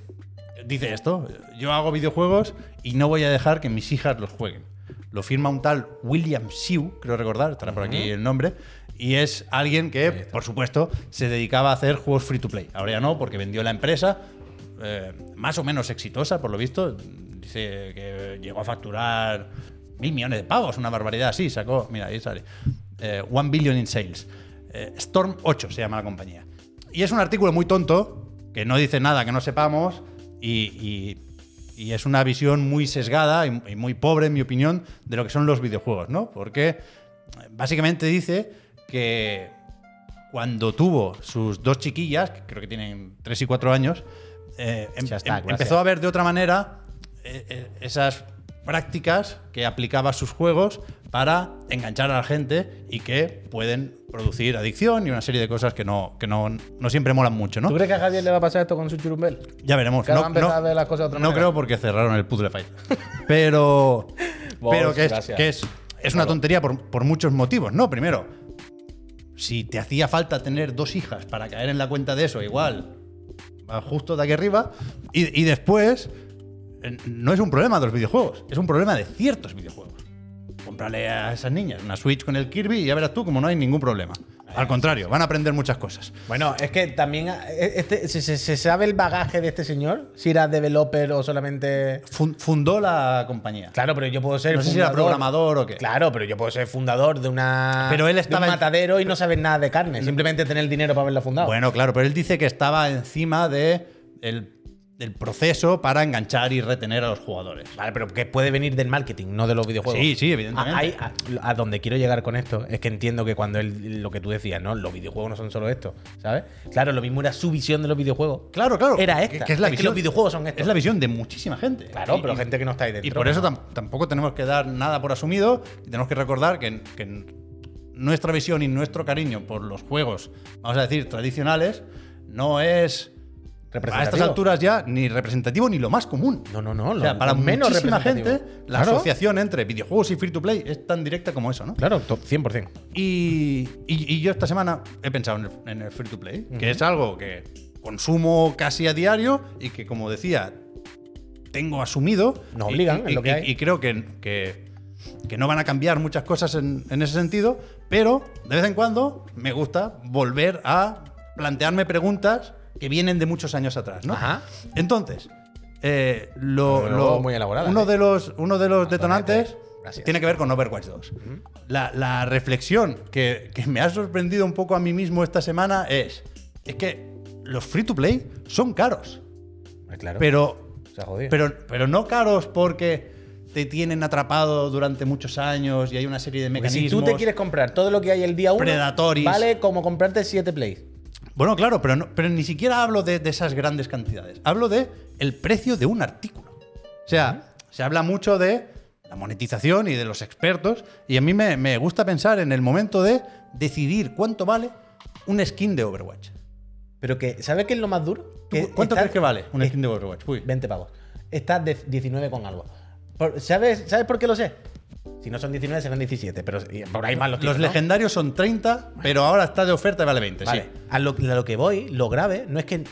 dice esto, yo hago videojuegos y no voy a dejar que mis hijas los jueguen. Lo firma un tal William Siu, creo recordar, estará por aquí el nombre, y es alguien que, por supuesto, se dedicaba a hacer juegos free to play. Ahora ya no, porque vendió la empresa, eh, más o menos exitosa, por lo visto. Dice que llegó a facturar mil millones de pavos, una barbaridad así, sacó, mira, ahí sale, eh, one billion in sales. Eh, Storm 8 se llama la compañía. Y es un artículo muy tonto, que no dice nada que no sepamos, y, y- y es una visión muy sesgada y, y muy pobre, en mi opinión, de lo que son los videojuegos, ¿no? Porque eh, básicamente dice que cuando tuvo sus dos chiquillas, que creo que tienen 3 y 4 años, eh, em- está, em- empezó a ver de otra manera eh, eh, esas prácticas que aplicaba a sus juegos para enganchar a la gente y que pueden producir adicción y una serie de cosas que no, que no, no siempre molan mucho, ¿no? ¿Tú crees que a Javier le va a pasar esto con su churumbel? Ya veremos. Que No, no- a ver las cosas de otra no manera. creo porque cerraron el Puzzle Fight. Pero, pero que es, que es, es una tontería por, por muchos motivos, ¿no? Primero, si te hacía falta tener dos hijas para caer en la cuenta de eso, igual, justo de aquí arriba. Y, y después, no es un problema de los videojuegos, es un problema de ciertos videojuegos. Cómprale a esas niñas una Switch con el Kirby y ya verás tú como no hay ningún problema. Al contrario, van a aprender muchas cosas. Bueno, es que también eh, este- se, sabe el bagaje de este señor, si era developer o solamente. Fun- fundó la compañía. Claro, pero yo puedo ser No sé si era programador o qué. Claro, pero yo puedo ser fundador de una Pero él de estaba un en- matadero y no saber nada de carne, simplemente tener el dinero para haberla fundado. Bueno, claro, pero él dice que estaba encima de el, del proceso para enganchar y retener a los jugadores. Vale, pero que puede venir del marketing, no de los videojuegos. Sí, sí, evidentemente. A, a- a donde quiero llegar con esto es que entiendo que cuando él, lo que tú decías, ¿no? Los videojuegos no son solo esto, ¿sabes? Claro, lo mismo era su visión de los videojuegos. Claro, claro. Era esta. Que, es la Es que visión, los videojuegos son esto. Es la visión de muchísima gente. Claro, Y- pero y- gente que no está ahí dentro. Y por eso tampoco tenemos que dar nada por asumido. Y tenemos que recordar que, que nuestra visión y nuestro cariño por los juegos, vamos a decir, tradicionales, no es a estas alturas ya ni representativo ni lo más común. No, no, no. O lo- sea, para lo menos muchísima gente, la Claro. asociación entre videojuegos y free to play es tan directa como eso, ¿no? Claro, to- 100%. Y, y- y yo esta semana he pensado en el, en el free to play, que es algo que consumo casi a diario y que, como decía, tengo asumido. Nos Y- obligan, y, es lo que y- hay. y creo que, que, que no van a cambiar muchas cosas en, en ese sentido, pero de vez en cuando me gusta volver a plantearme preguntas que vienen de muchos años atrás, ¿no? Ajá. Entonces, eh, lo, muy elaboradas, uno ¿eh? de los, uno de los detonantes Gracias. tiene que ver con Overwatch 2. la, la reflexión que, que me ha sorprendido un poco a mí mismo esta semana es, es que los free to play son caros, Claro. pero, pero, pero no caros porque te tienen atrapado durante muchos años y hay una serie de Porque si mecanismos. tú te quieres comprar todo lo que hay el día 1, Predatoris. vale como comprarte 7 plays. Bueno, claro, pero, no- pero ni siquiera hablo de, de esas grandes cantidades. Hablo de el precio de un artículo. O sea, se habla mucho de la monetización y de los expertos. Y a mí me, me gusta pensar en el momento de decidir cuánto vale un skin de Overwatch. Pero que, ¿sabes qué es lo más duro? ¿Tú Que ¿Cuánto está- crees que vale un skin de Overwatch? Uy. 20 pavos. Está de 19 con algo. ¿sabes, ¿Sabes por qué lo sé? Si no son 19, serán 17. Pero por ahí más los Los tiros, ¿no? legendarios son 30, pero ahora está de oferta y vale 20. Vale. Sí. A, lo, a lo que voy, lo grave, no es que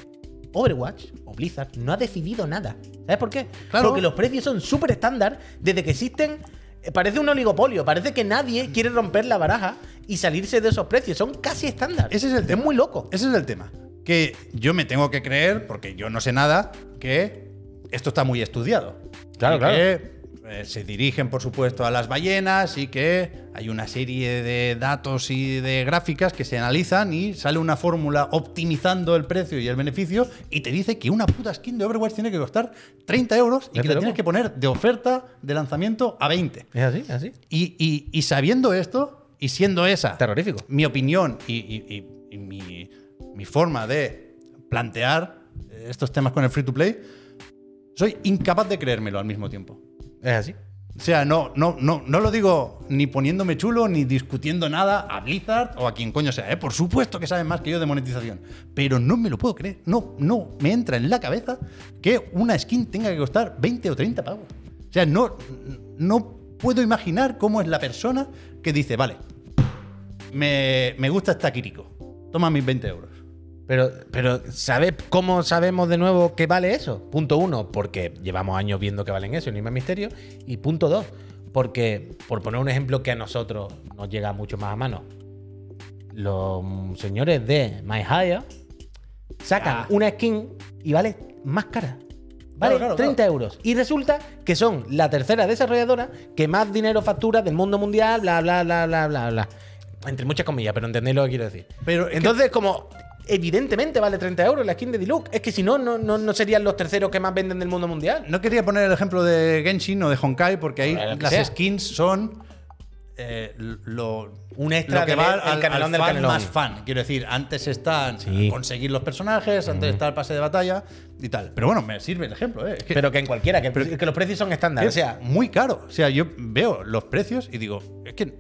Overwatch o Blizzard no ha decidido nada. ¿Sabes por qué? Claro. Porque los precios son súper estándar desde que existen. eh, Parece un oligopolio, parece que nadie quiere romper la baraja y salirse de esos precios. Son casi estándar. Ese es el tema. muy loco. Ese es el tema. Que yo me tengo que creer, porque yo no sé nada, que esto está muy estudiado. Claro, Y claro. Que eh, se dirigen, por supuesto, a las ballenas y que hay una serie de datos y de gráficas que se analizan y sale una fórmula optimizando el precio y el beneficio y te dice que una puta skin de Overwatch tiene que costar 30 euros y que la tienes que poner de oferta de lanzamiento a 20. Es así, es así. Y, y- y sabiendo esto y siendo esa Terrorífico. mi opinión y- y mi, mi forma de plantear estos temas con el free to play, soy incapaz de creérmelo al mismo tiempo. Es así. O sea, no, no, no, no lo digo ni poniéndome chulo ni discutiendo nada a Blizzard o a quien coño sea. ¿eh? Por supuesto que saben más que yo de monetización. Pero no me lo puedo creer. No, no me entra en la cabeza que una skin tenga que costar 20 o 30 pavos. O sea, no, no puedo imaginar cómo es la persona que dice, vale, me, me gusta esta Kiriko. Toma mis 20 euros. Pero, pero ¿sabes cómo sabemos de nuevo que vale eso? Punto uno, porque llevamos años viendo que valen eso, hay más misterio. Y punto dos, porque, por poner un ejemplo que a nosotros nos llega mucho más a mano, los señores de My Hire sacan Ah. una skin y vale más cara. Vale Claro, claro, 30 euros. Y resulta que son la tercera desarrolladora que más dinero factura del mundo mundial, bla, bla, bla, bla, bla, bla. Entre muchas comillas, pero entendéis lo que quiero decir. Pero que- Entonces, como evidentemente vale 30 euros la skin de Diluc, es que si no, no, no, no serían los terceros que más venden del mundo mundial. No quería poner el ejemplo de Genshin o de Honkai porque ahí Bueno, las sea. skins son eh, lo, Un extra lo que va el al, canelón al del fan canelón. más fan. Quiero decir, antes están Sí. conseguir los personajes, antes está el pase de batalla y tal. Pero bueno, me sirve el ejemplo. ¿eh? Es que Pero que en cualquiera, que, que los precios son estándar. es O sea, muy caro. O sea, yo veo los precios y digo, es que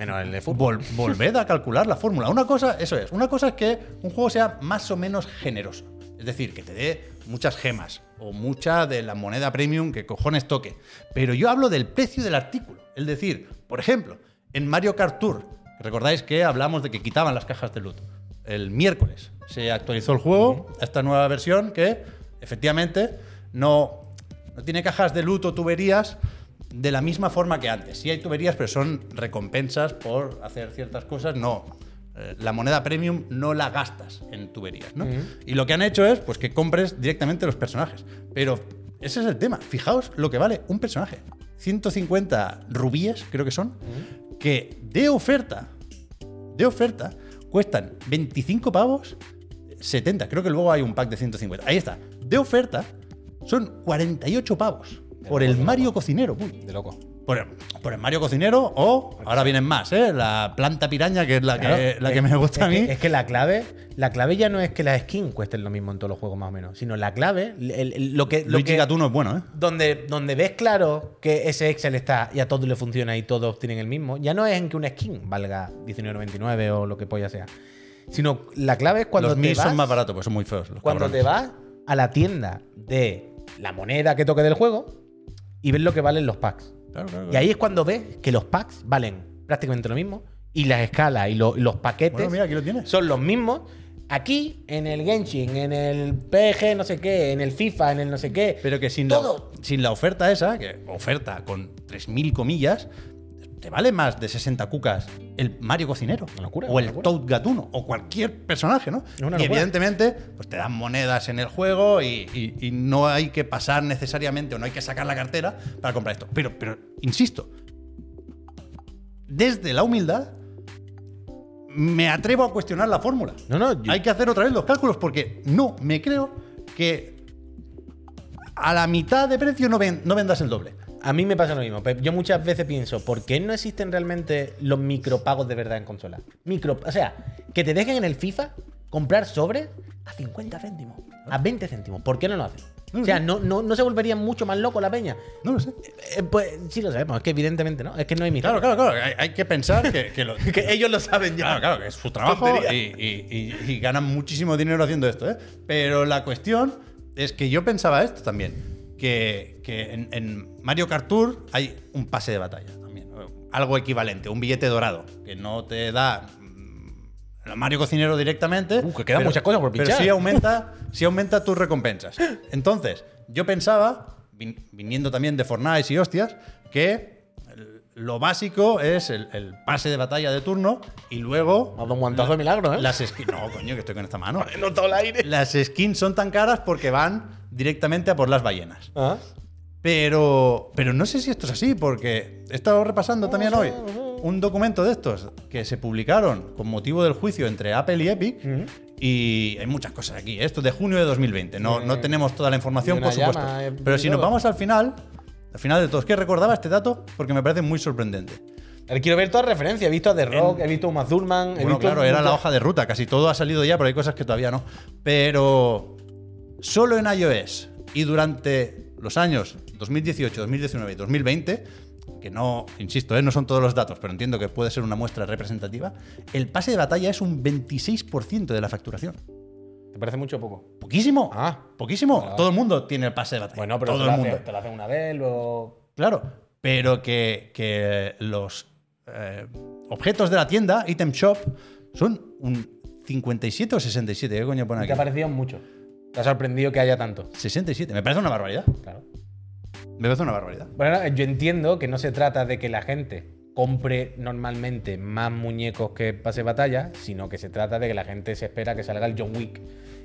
menos el de fútbol. Vol- volved a calcular la fórmula. Una cosa, eso es, una cosa es que un juego sea más o menos generoso. Es decir, que te dé muchas gemas o mucha de la moneda premium que cojones toque. Pero yo hablo del precio del artículo. Es decir, por ejemplo, en Mario Kart Tour, recordáis que hablamos de que quitaban las cajas de loot. El miércoles se actualizó el juego a esta nueva versión que efectivamente no, no tiene cajas de loot o tuberías de la misma forma que antes. Sí hay tuberías, pero son recompensas por hacer ciertas cosas. No. Eh, La moneda premium no la gastas en tuberías, ¿no? Y lo que han hecho es pues que compres directamente los personajes. Pero ese es el tema. Fijaos lo que vale un personaje. 150 rubíes, creo que son, que de oferta, de oferta, cuestan 25 pavos, 70. Creo que luego hay un pack de 150. Ahí está. De oferta, son 48 pavos por el Mario Cocinero. Puy. De loco. Por el, por el Mario Cocinero o, ahora vienen más, ¿eh? La planta piraña, que es la, Claro, que, la es- que me gusta a mí. que- es que la clave, la clave ya no es que las skins cuesten lo mismo en todos los juegos más o menos, sino la clave, el- el- lo que, lo Luigi que Gatuno es bueno, ¿eh? donde, donde ves claro que ese Excel está y a todos le funciona y todos tienen el mismo, ya no es en que una skin valga 19.99 o lo que polla sea, sino la clave es cuando Los te vas, son más baratos, pues son muy feos. los cuando cabrones. te vas a la tienda de la moneda que toque del juego y ves lo que valen los packs. Claro, claro, Y ahí es cuando ves que los packs valen prácticamente lo mismo y las escalas y, lo- y los paquetes Bueno, mira, aquí lo son los mismos. Aquí, en el Genshin, en el PG, no sé qué, en el FIFA, en el no sé qué. Pero que sin todo. la, sin la oferta esa, que oferta con 3.000 comillas, te vale más de 60 cucas el Mario Cocinero. Una locura, o una el locura. Toad Gatuno. O cualquier personaje, ¿no? Una y evidentemente, pues te dan monedas en el juego y, y- y no hay que pasar necesariamente o no hay que sacar la cartera para comprar esto. Pero, pero insisto, desde la humildad, me atrevo a cuestionar la fórmula. No, no, yo- Hay que hacer otra vez los cálculos porque no me creo que a la mitad de precio no, ven- no vendas el doble. A mí me pasa lo mismo. Yo muchas veces pienso, ¿por qué no existen realmente los micropagos de verdad en consola? Micro, o sea, que te dejen en el FIFA comprar sobres a 50 céntimos, a 20 céntimos. ¿Por qué no lo hacen? No o sea, no, no, no se volverían mucho más loco la peña. No lo sé. Eh, pues sí lo sabemos, es que evidentemente no. Es que no hay misterio. Claro, claro, claro. Hay, hay que pensar que, que lo- que ellos lo saben ya. Claro, claro, que es su trabajo y, Tontería. y- y- y ganan muchísimo dinero haciendo esto, ¿eh? Pero la cuestión es que yo pensaba esto también, que, que en, en Mario Kart Tour hay un pase de batalla también, ¿no? algo equivalente, un billete dorado, que no te da mm, Mario Cocinero directamente. Uh, que quedan muchas cosas por Pero pinchar. sí aumenta, sí aumenta tus recompensas. Entonces, yo pensaba, vin- viniendo también de Fortnite y hostias, que lo básico es el, el pase de batalla de turno y luego Ha dado un guantazo de milagro, ¿eh? las skins. No, coño, que estoy con esta mano. He notado el aire. Las skins son tan caras porque van directamente a por las ballenas. Ah. Pero, pero no sé si esto es así, porque he estado repasando también hoy un documento de estos que se publicaron con motivo del juicio entre Apple y Epic. Y hay muchas cosas aquí. ¿eh? Esto es de junio de 2020. No, no tenemos toda la información, por supuesto. llama, eh, Pero si nos vamos al final, al final de todo, es que recordaba este dato porque me parece muy sorprendente. Quiero ver toda referencia. He visto a The Rock, he visto a Uma Thurman. he Bueno, visto claro, era la hoja de ruta. Casi todo ha salido ya, pero hay cosas que todavía no. Pero solo en iOS y durante los años 2018, 2019 y 2020, que no, insisto, ¿eh? no son todos los datos, pero entiendo que puede ser una muestra representativa, el pase de batalla es un 26% de la facturación. ¿Te parece mucho o poco? Poquísimo. Ah. Poquísimo. Todo el mundo tiene el pase de batalla. Bueno, pero todo te lo, el hace- mundo. te lo hacen una vez, luego. Claro, pero que, que los eh, objetos de la tienda, Item Shop, son un 57 o 67. ¿Qué coño pone Te aquí? ha parecido mucho. Te ha sorprendido que haya tanto. 67. Me parece una barbaridad. Claro. Me parece una barbaridad. Bueno, yo entiendo que no se trata de que la gente compre normalmente más muñecos que pase batalla, sino que se trata de que la gente se espera que salga el John Wick.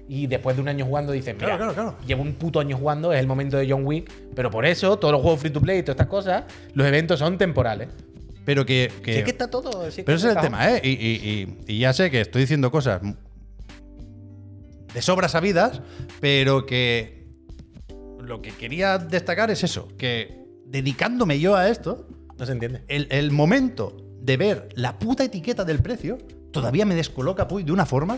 Y después de un año jugando dicen, mira, Claro, claro, claro. llevo un puto año jugando, es el momento de John Wick, pero por eso todos los juegos free to play y todas estas cosas, los eventos son temporales. Pero que. es que está todo. es pero ese es el tema, ¿eh? Y, y- y- y ya sé que estoy diciendo cosas de sobra sabidas, pero que lo que quería destacar es eso, que dedicándome yo a esto, No se entiende. el, el momento de ver la puta etiqueta del precio todavía me descoloca Puy, de una forma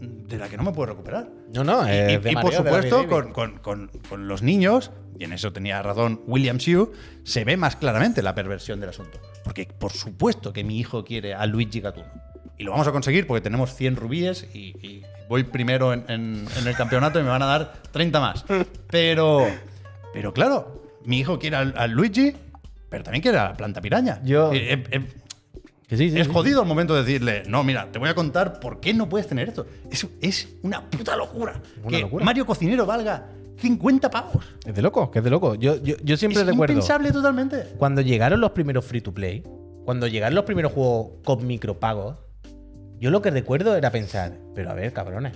de la que no me puedo recuperar. No, no, Y, por supuesto, con, con- con- con los niños, y en eso tenía razón William Hugh, se ve más claramente la perversión del asunto. Porque por supuesto que mi hijo quiere a Luigi Gatuno. Y lo vamos a conseguir porque tenemos 100 rubíes y, y voy primero en, en- en el campeonato y me van a dar 30 más. Pero, pero claro, mi hijo quiere al, al Luigi, pero también quiere a la planta piraña. Yo- Eh, eh, eh, Que sí, sí, es sí. jodido el momento de decirle, no, mira, te voy a contar por qué no puedes tener esto. Es, es una puta locura. Una que locura. Mario Cocinero valga 50 pavos. Es de loco, que es de loco. Yo, yo, yo siempre es recuerdo. impensable totalmente. Cuando llegaron los primeros free to play, cuando llegaron los primeros juegos con micropagos, yo lo que recuerdo era pensar, pero a ver, cabrones,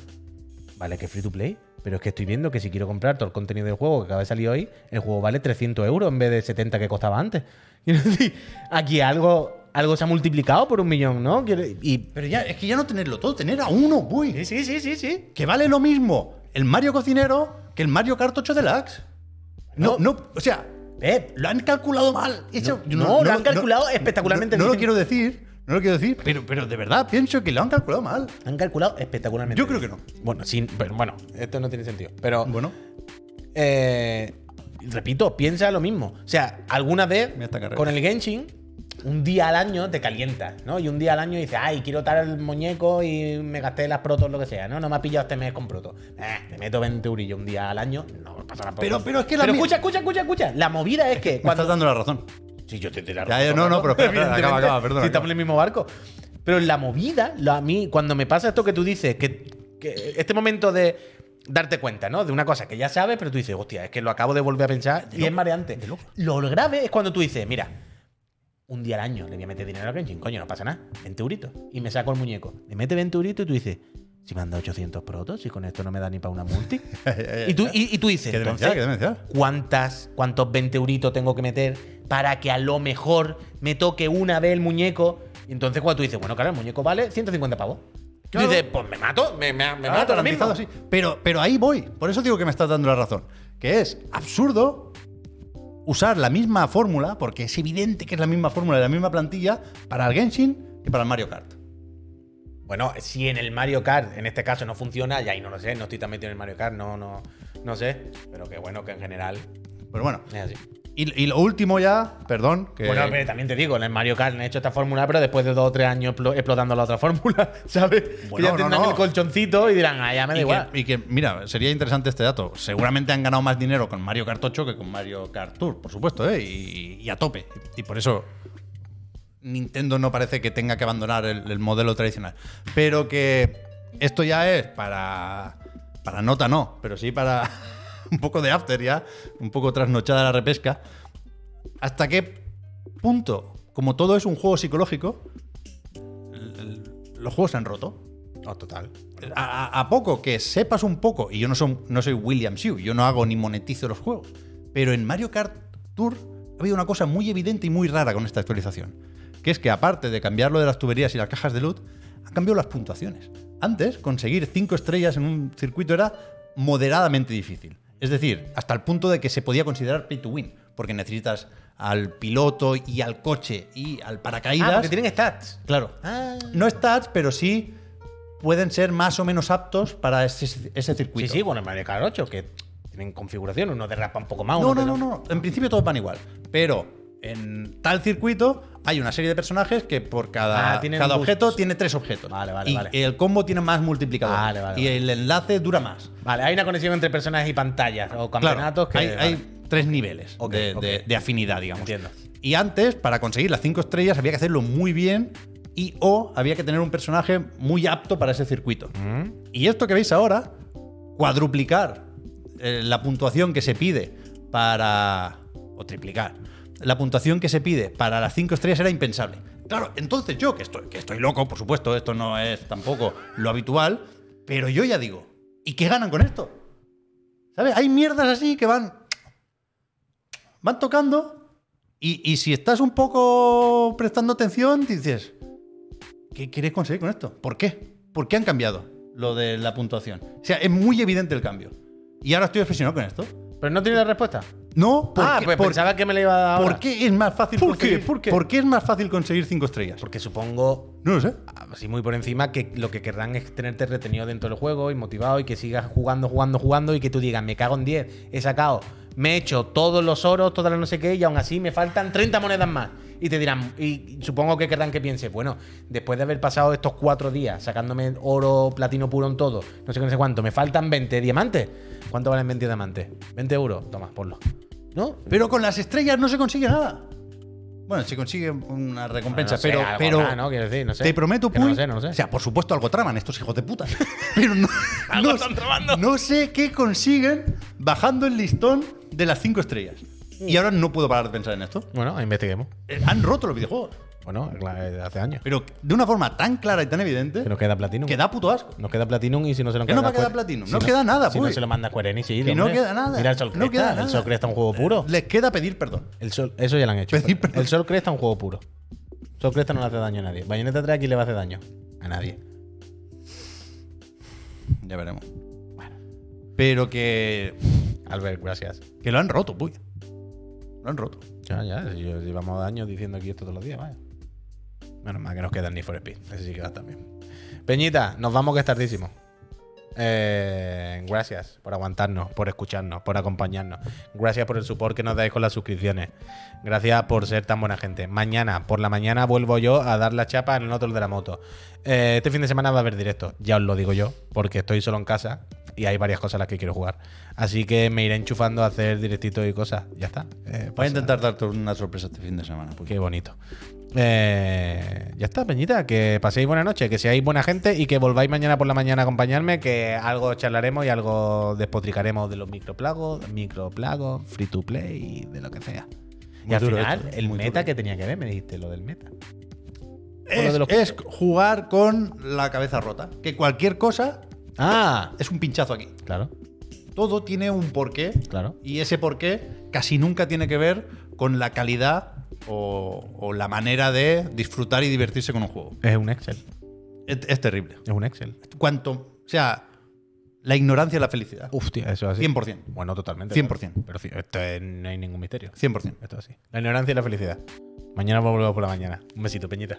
vale que es free to play, pero es que estoy viendo que si quiero comprar todo el contenido del juego que acaba de salir hoy, el juego vale 300 euros en vez de 70 que costaba antes. Aquí algo, algo se ha multiplicado por un millón, ¿no? Y, Pero ya, es que ya no tenerlo todo, tener a uno, uy. sí, sí, sí, sí, sí. Que vale lo mismo el Mario Cocinero que el Mario Kart 8 Deluxe. No, no, o sea, Pep, lo han calculado mal. Eso- yo no, lo han calculado espectacularmente No, no lo quiero decir, no lo quiero decir, pero, pero de verdad pienso que lo han calculado mal. han calculado espectacularmente. Yo creo que no. Bueno, sin, pero bueno, esto no tiene sentido. Pero, Bueno, eh, repito, piensa lo mismo. O sea, alguna vez con el Genshin, un día al año te calientas, ¿no? Y un día al año dices, ay, quiero tal el muñeco y me gasté las protos, lo que sea, ¿no? No me ha pillado este mes con protos. Eh, te meto 20 eurillos un día al año, no me pasa nada. Pero- pero es que la Pero escucha, escucha, escucha, escucha. La movida es que me cuando. estás dando la razón. Sí, yo te, te la Ya, no, no, pero espera, acaba, acaba, perdona, Si estamos en el mismo barco. Pero en la movida, a mí, cuando me pasa esto que tú dices, que, que este momento de darte cuenta, ¿no? De una cosa que ya sabes, pero tú dices, hostia, es que lo acabo de volver a pensar y es mareante. Lo grave es cuando tú dices, mira, un día al año le voy a meter dinero al Genshin, coño, no pasa nada, 20 euritos. Y me saco el muñeco. Me mete 20 euritos y tú dices, si me han dado 800 protos y con esto no me da ni para una multi. y, tú, y, y tú dices, Qué entonces, qué. ¿cuántas, ¿cuántos 20 euritos tengo que meter para que a lo mejor me toque una vez el muñeco? Y entonces cuando tú dices, bueno, claro, el muñeco vale 150 pavos. Claro. Tú dices, pues me mato, me, me, me Ah, mato ahora mismo. Pero, pero ahí voy. Por eso digo que me estás dando la razón. Que es absurdo usar la misma fórmula, porque es evidente que es la misma fórmula de la misma plantilla, para el Genshin que para el Mario Kart. Bueno, si en el Mario Kart, en este caso, no funciona, ya ahí no lo sé, no estoy tan metido en el Mario Kart, no, no, no sé. Pero que bueno, que en general Pero bueno. es así. Y, y lo último ya, perdón, que Bueno, pero también te digo, en el Mario Kart han hecho esta fórmula, pero después de dos o tres años explo- explotando la otra fórmula, ¿sabes? Que Bueno, ya no, tendrán no. el colchoncito y dirán, ah, ya me da y igual. que, y que, mira, sería interesante este dato. Seguramente han ganado más dinero con Mario Kart 8 que con Mario Kart Tour, por supuesto, ¿eh? y, y a tope. Y por eso Nintendo no parece que tenga que abandonar el, el modelo tradicional. Pero que esto ya es para. Para nota no, pero sí para un poco de after ya, un poco trasnochada la repesca. ¿Hasta qué punto, como todo es un juego psicológico, el- el- los juegos se han roto? No, total. a, poco que sepas un poco, y yo no, son, no soy William Hugh, yo no hago ni monetizo los juegos, pero en Mario Kart Tour ha habido una cosa muy evidente y muy rara con esta actualización, que es que aparte de cambiar lo de las tuberías y las cajas de loot, han cambiado las puntuaciones. Antes, conseguir 5 estrellas en un circuito era moderadamente difícil. Es decir, hasta el punto de que se podía considerar pay to win, porque necesitas al piloto y al coche y al paracaídas. Ah, porque tienen stats. Claro. Ah. No stats, pero sí pueden ser más o menos aptos para ese, ese Sí, circuito. sí, bueno, el Mario Kart 8, que tienen configuración, uno derrapa un poco más. No, uno no, no, no. En principio todos van igual. Pero en tal circuito hay una serie de personajes que por cada, Ah, tienen cada boosts. objeto tiene tres objetos. Vale, vale, y vale. el combo tiene más multiplicador. Vale, vale, y vale. el enlace dura más. Vale, hay una conexión entre personajes y pantallas o Claro, campeonatos que. hay, vale. hay tres niveles Ok, de, ok. de- de afinidad, digamos. Entiendo. Y antes, para conseguir las cinco estrellas, había que hacerlo muy bien y o había que tener un personaje muy apto para ese circuito. Mm. Y esto que veis ahora, cuadruplicar eh, la puntuación que se pide para. o triplicar. La puntuación que se pide para las cinco estrellas era impensable. Claro, entonces yo, que estoy, que estoy loco, por supuesto, esto no es tampoco lo habitual, pero yo ya digo, ¿y qué ganan con esto? ¿Sabes? Hay mierdas así que van. van tocando. Y, y si estás un poco prestando atención, dices, ¿qué quieres conseguir con esto? ¿Por qué? ¿Por qué han cambiado lo de la puntuación? O sea, es muy evidente el cambio. Y ahora estoy obsesionado con esto. Pero no tiene la respuesta. No, ah, porque, pues por- pensaba que me la iba a dar ahora. ¿por qué es más fácil ¿Por qué? conseguir? ¿Por qué? es más fácil conseguir cinco estrellas? Porque supongo, No lo sé. así muy por encima, que lo que querrán es tenerte retenido dentro del juego y motivado y que sigas jugando, jugando, jugando y que tú digas, me cago en 10, he sacado, me he hecho todos los oros, todas las no sé qué y aún así me faltan 30 monedas más. Y te dirán, y supongo que querrán que piense, bueno, después de haber pasado estos cuatro días sacándome oro, platino puro en todo, no sé qué, no sé cuánto, me faltan 20 diamantes. ¿Cuánto valen 20 diamantes? 20 euros, toma, ponlo. ¿No? Pero con las estrellas no se consigue nada. Bueno, se consigue una recompensa, No sé, pero, pero habrá, ¿no? Decir, no sé. te prometo, Puy, no sé. O sea, por supuesto algo traman estos hijos de puta. Pero no, Algo están tramando. no sé qué consiguen bajando el listón de las cinco estrellas. Y ahora no puedo parar de pensar en esto. Bueno, investiguemos. Eh, Han roto los videojuegos. Bueno, cla- hace años. Pero de una forma tan clara y tan evidente Que nos queda Platinum. que da puto asco. Nos queda Platinum y si no se lo ¿Qué nos va a quedar Platinum? si No queda nada, Si no se lo manda Square Enix, sí, Que no queda nada. Mira el Sol No Cresta. queda El nada. Sol Cresta es un juego puro. Les queda pedir perdón. El Sol, eso ya lo han hecho. Pedir perdón. El Sol Cresta es un juego puro. Sol Cresta no le hace daño a nadie. Bayonetta 3 aquí le va a hacer daño. A nadie. Ya veremos. Pero que Albert, gracias. Que lo han roto, puy. Lo han roto. Ya, ya, llevamos años diciendo aquí esto todos los días, vaya. Menos mal que nos queda el Need for Speed. Ese sí que va también. Peñita, nos vamos que es tardísimo. Eh, gracias por aguantarnos, por escucharnos, por acompañarnos. Gracias por el support que nos dais con las suscripciones. Gracias por ser tan buena gente. Mañana, por la mañana, vuelvo yo a dar la chapa en el otro de la moto. Eh, este fin de semana va a haber directo, ya os lo digo yo, porque estoy solo en casa y hay varias cosas a las que quiero jugar. Así que me iré enchufando a hacer directitos y cosas. Ya está. Eh, Voy a pasa- intentar darte una sorpresa este fin de semana. puy. Qué bonito. Eh, ya está, Peñita. Que paséis buena noche, que seáis buena gente y que volváis mañana por la mañana a acompañarme, que algo charlaremos y algo despotricaremos de los microplagos, microplagos, free to play, de lo que sea. y al final, esto, el meta duro. que tenía que ver, me dijiste lo del meta. Es, lo de los- es jugar con la cabeza rota. Que cualquier cosa Ah, es un pinchazo aquí. claro, Todo tiene un porqué. claro. Y ese porqué casi nunca tiene que ver con la calidad o, o la manera de disfrutar y divertirse con un juego. Es un Excel. Es, es terrible. Es un Excel. Cuanto, o sea, la ignorancia es la felicidad. Hostia, eso es así. 100%. Bueno, totalmente. 100%. Pero sí, esto es- no hay ningún misterio. 100%. Esto es así. La ignorancia y la felicidad. Mañana volvemos por la mañana. Un besito, Peñita.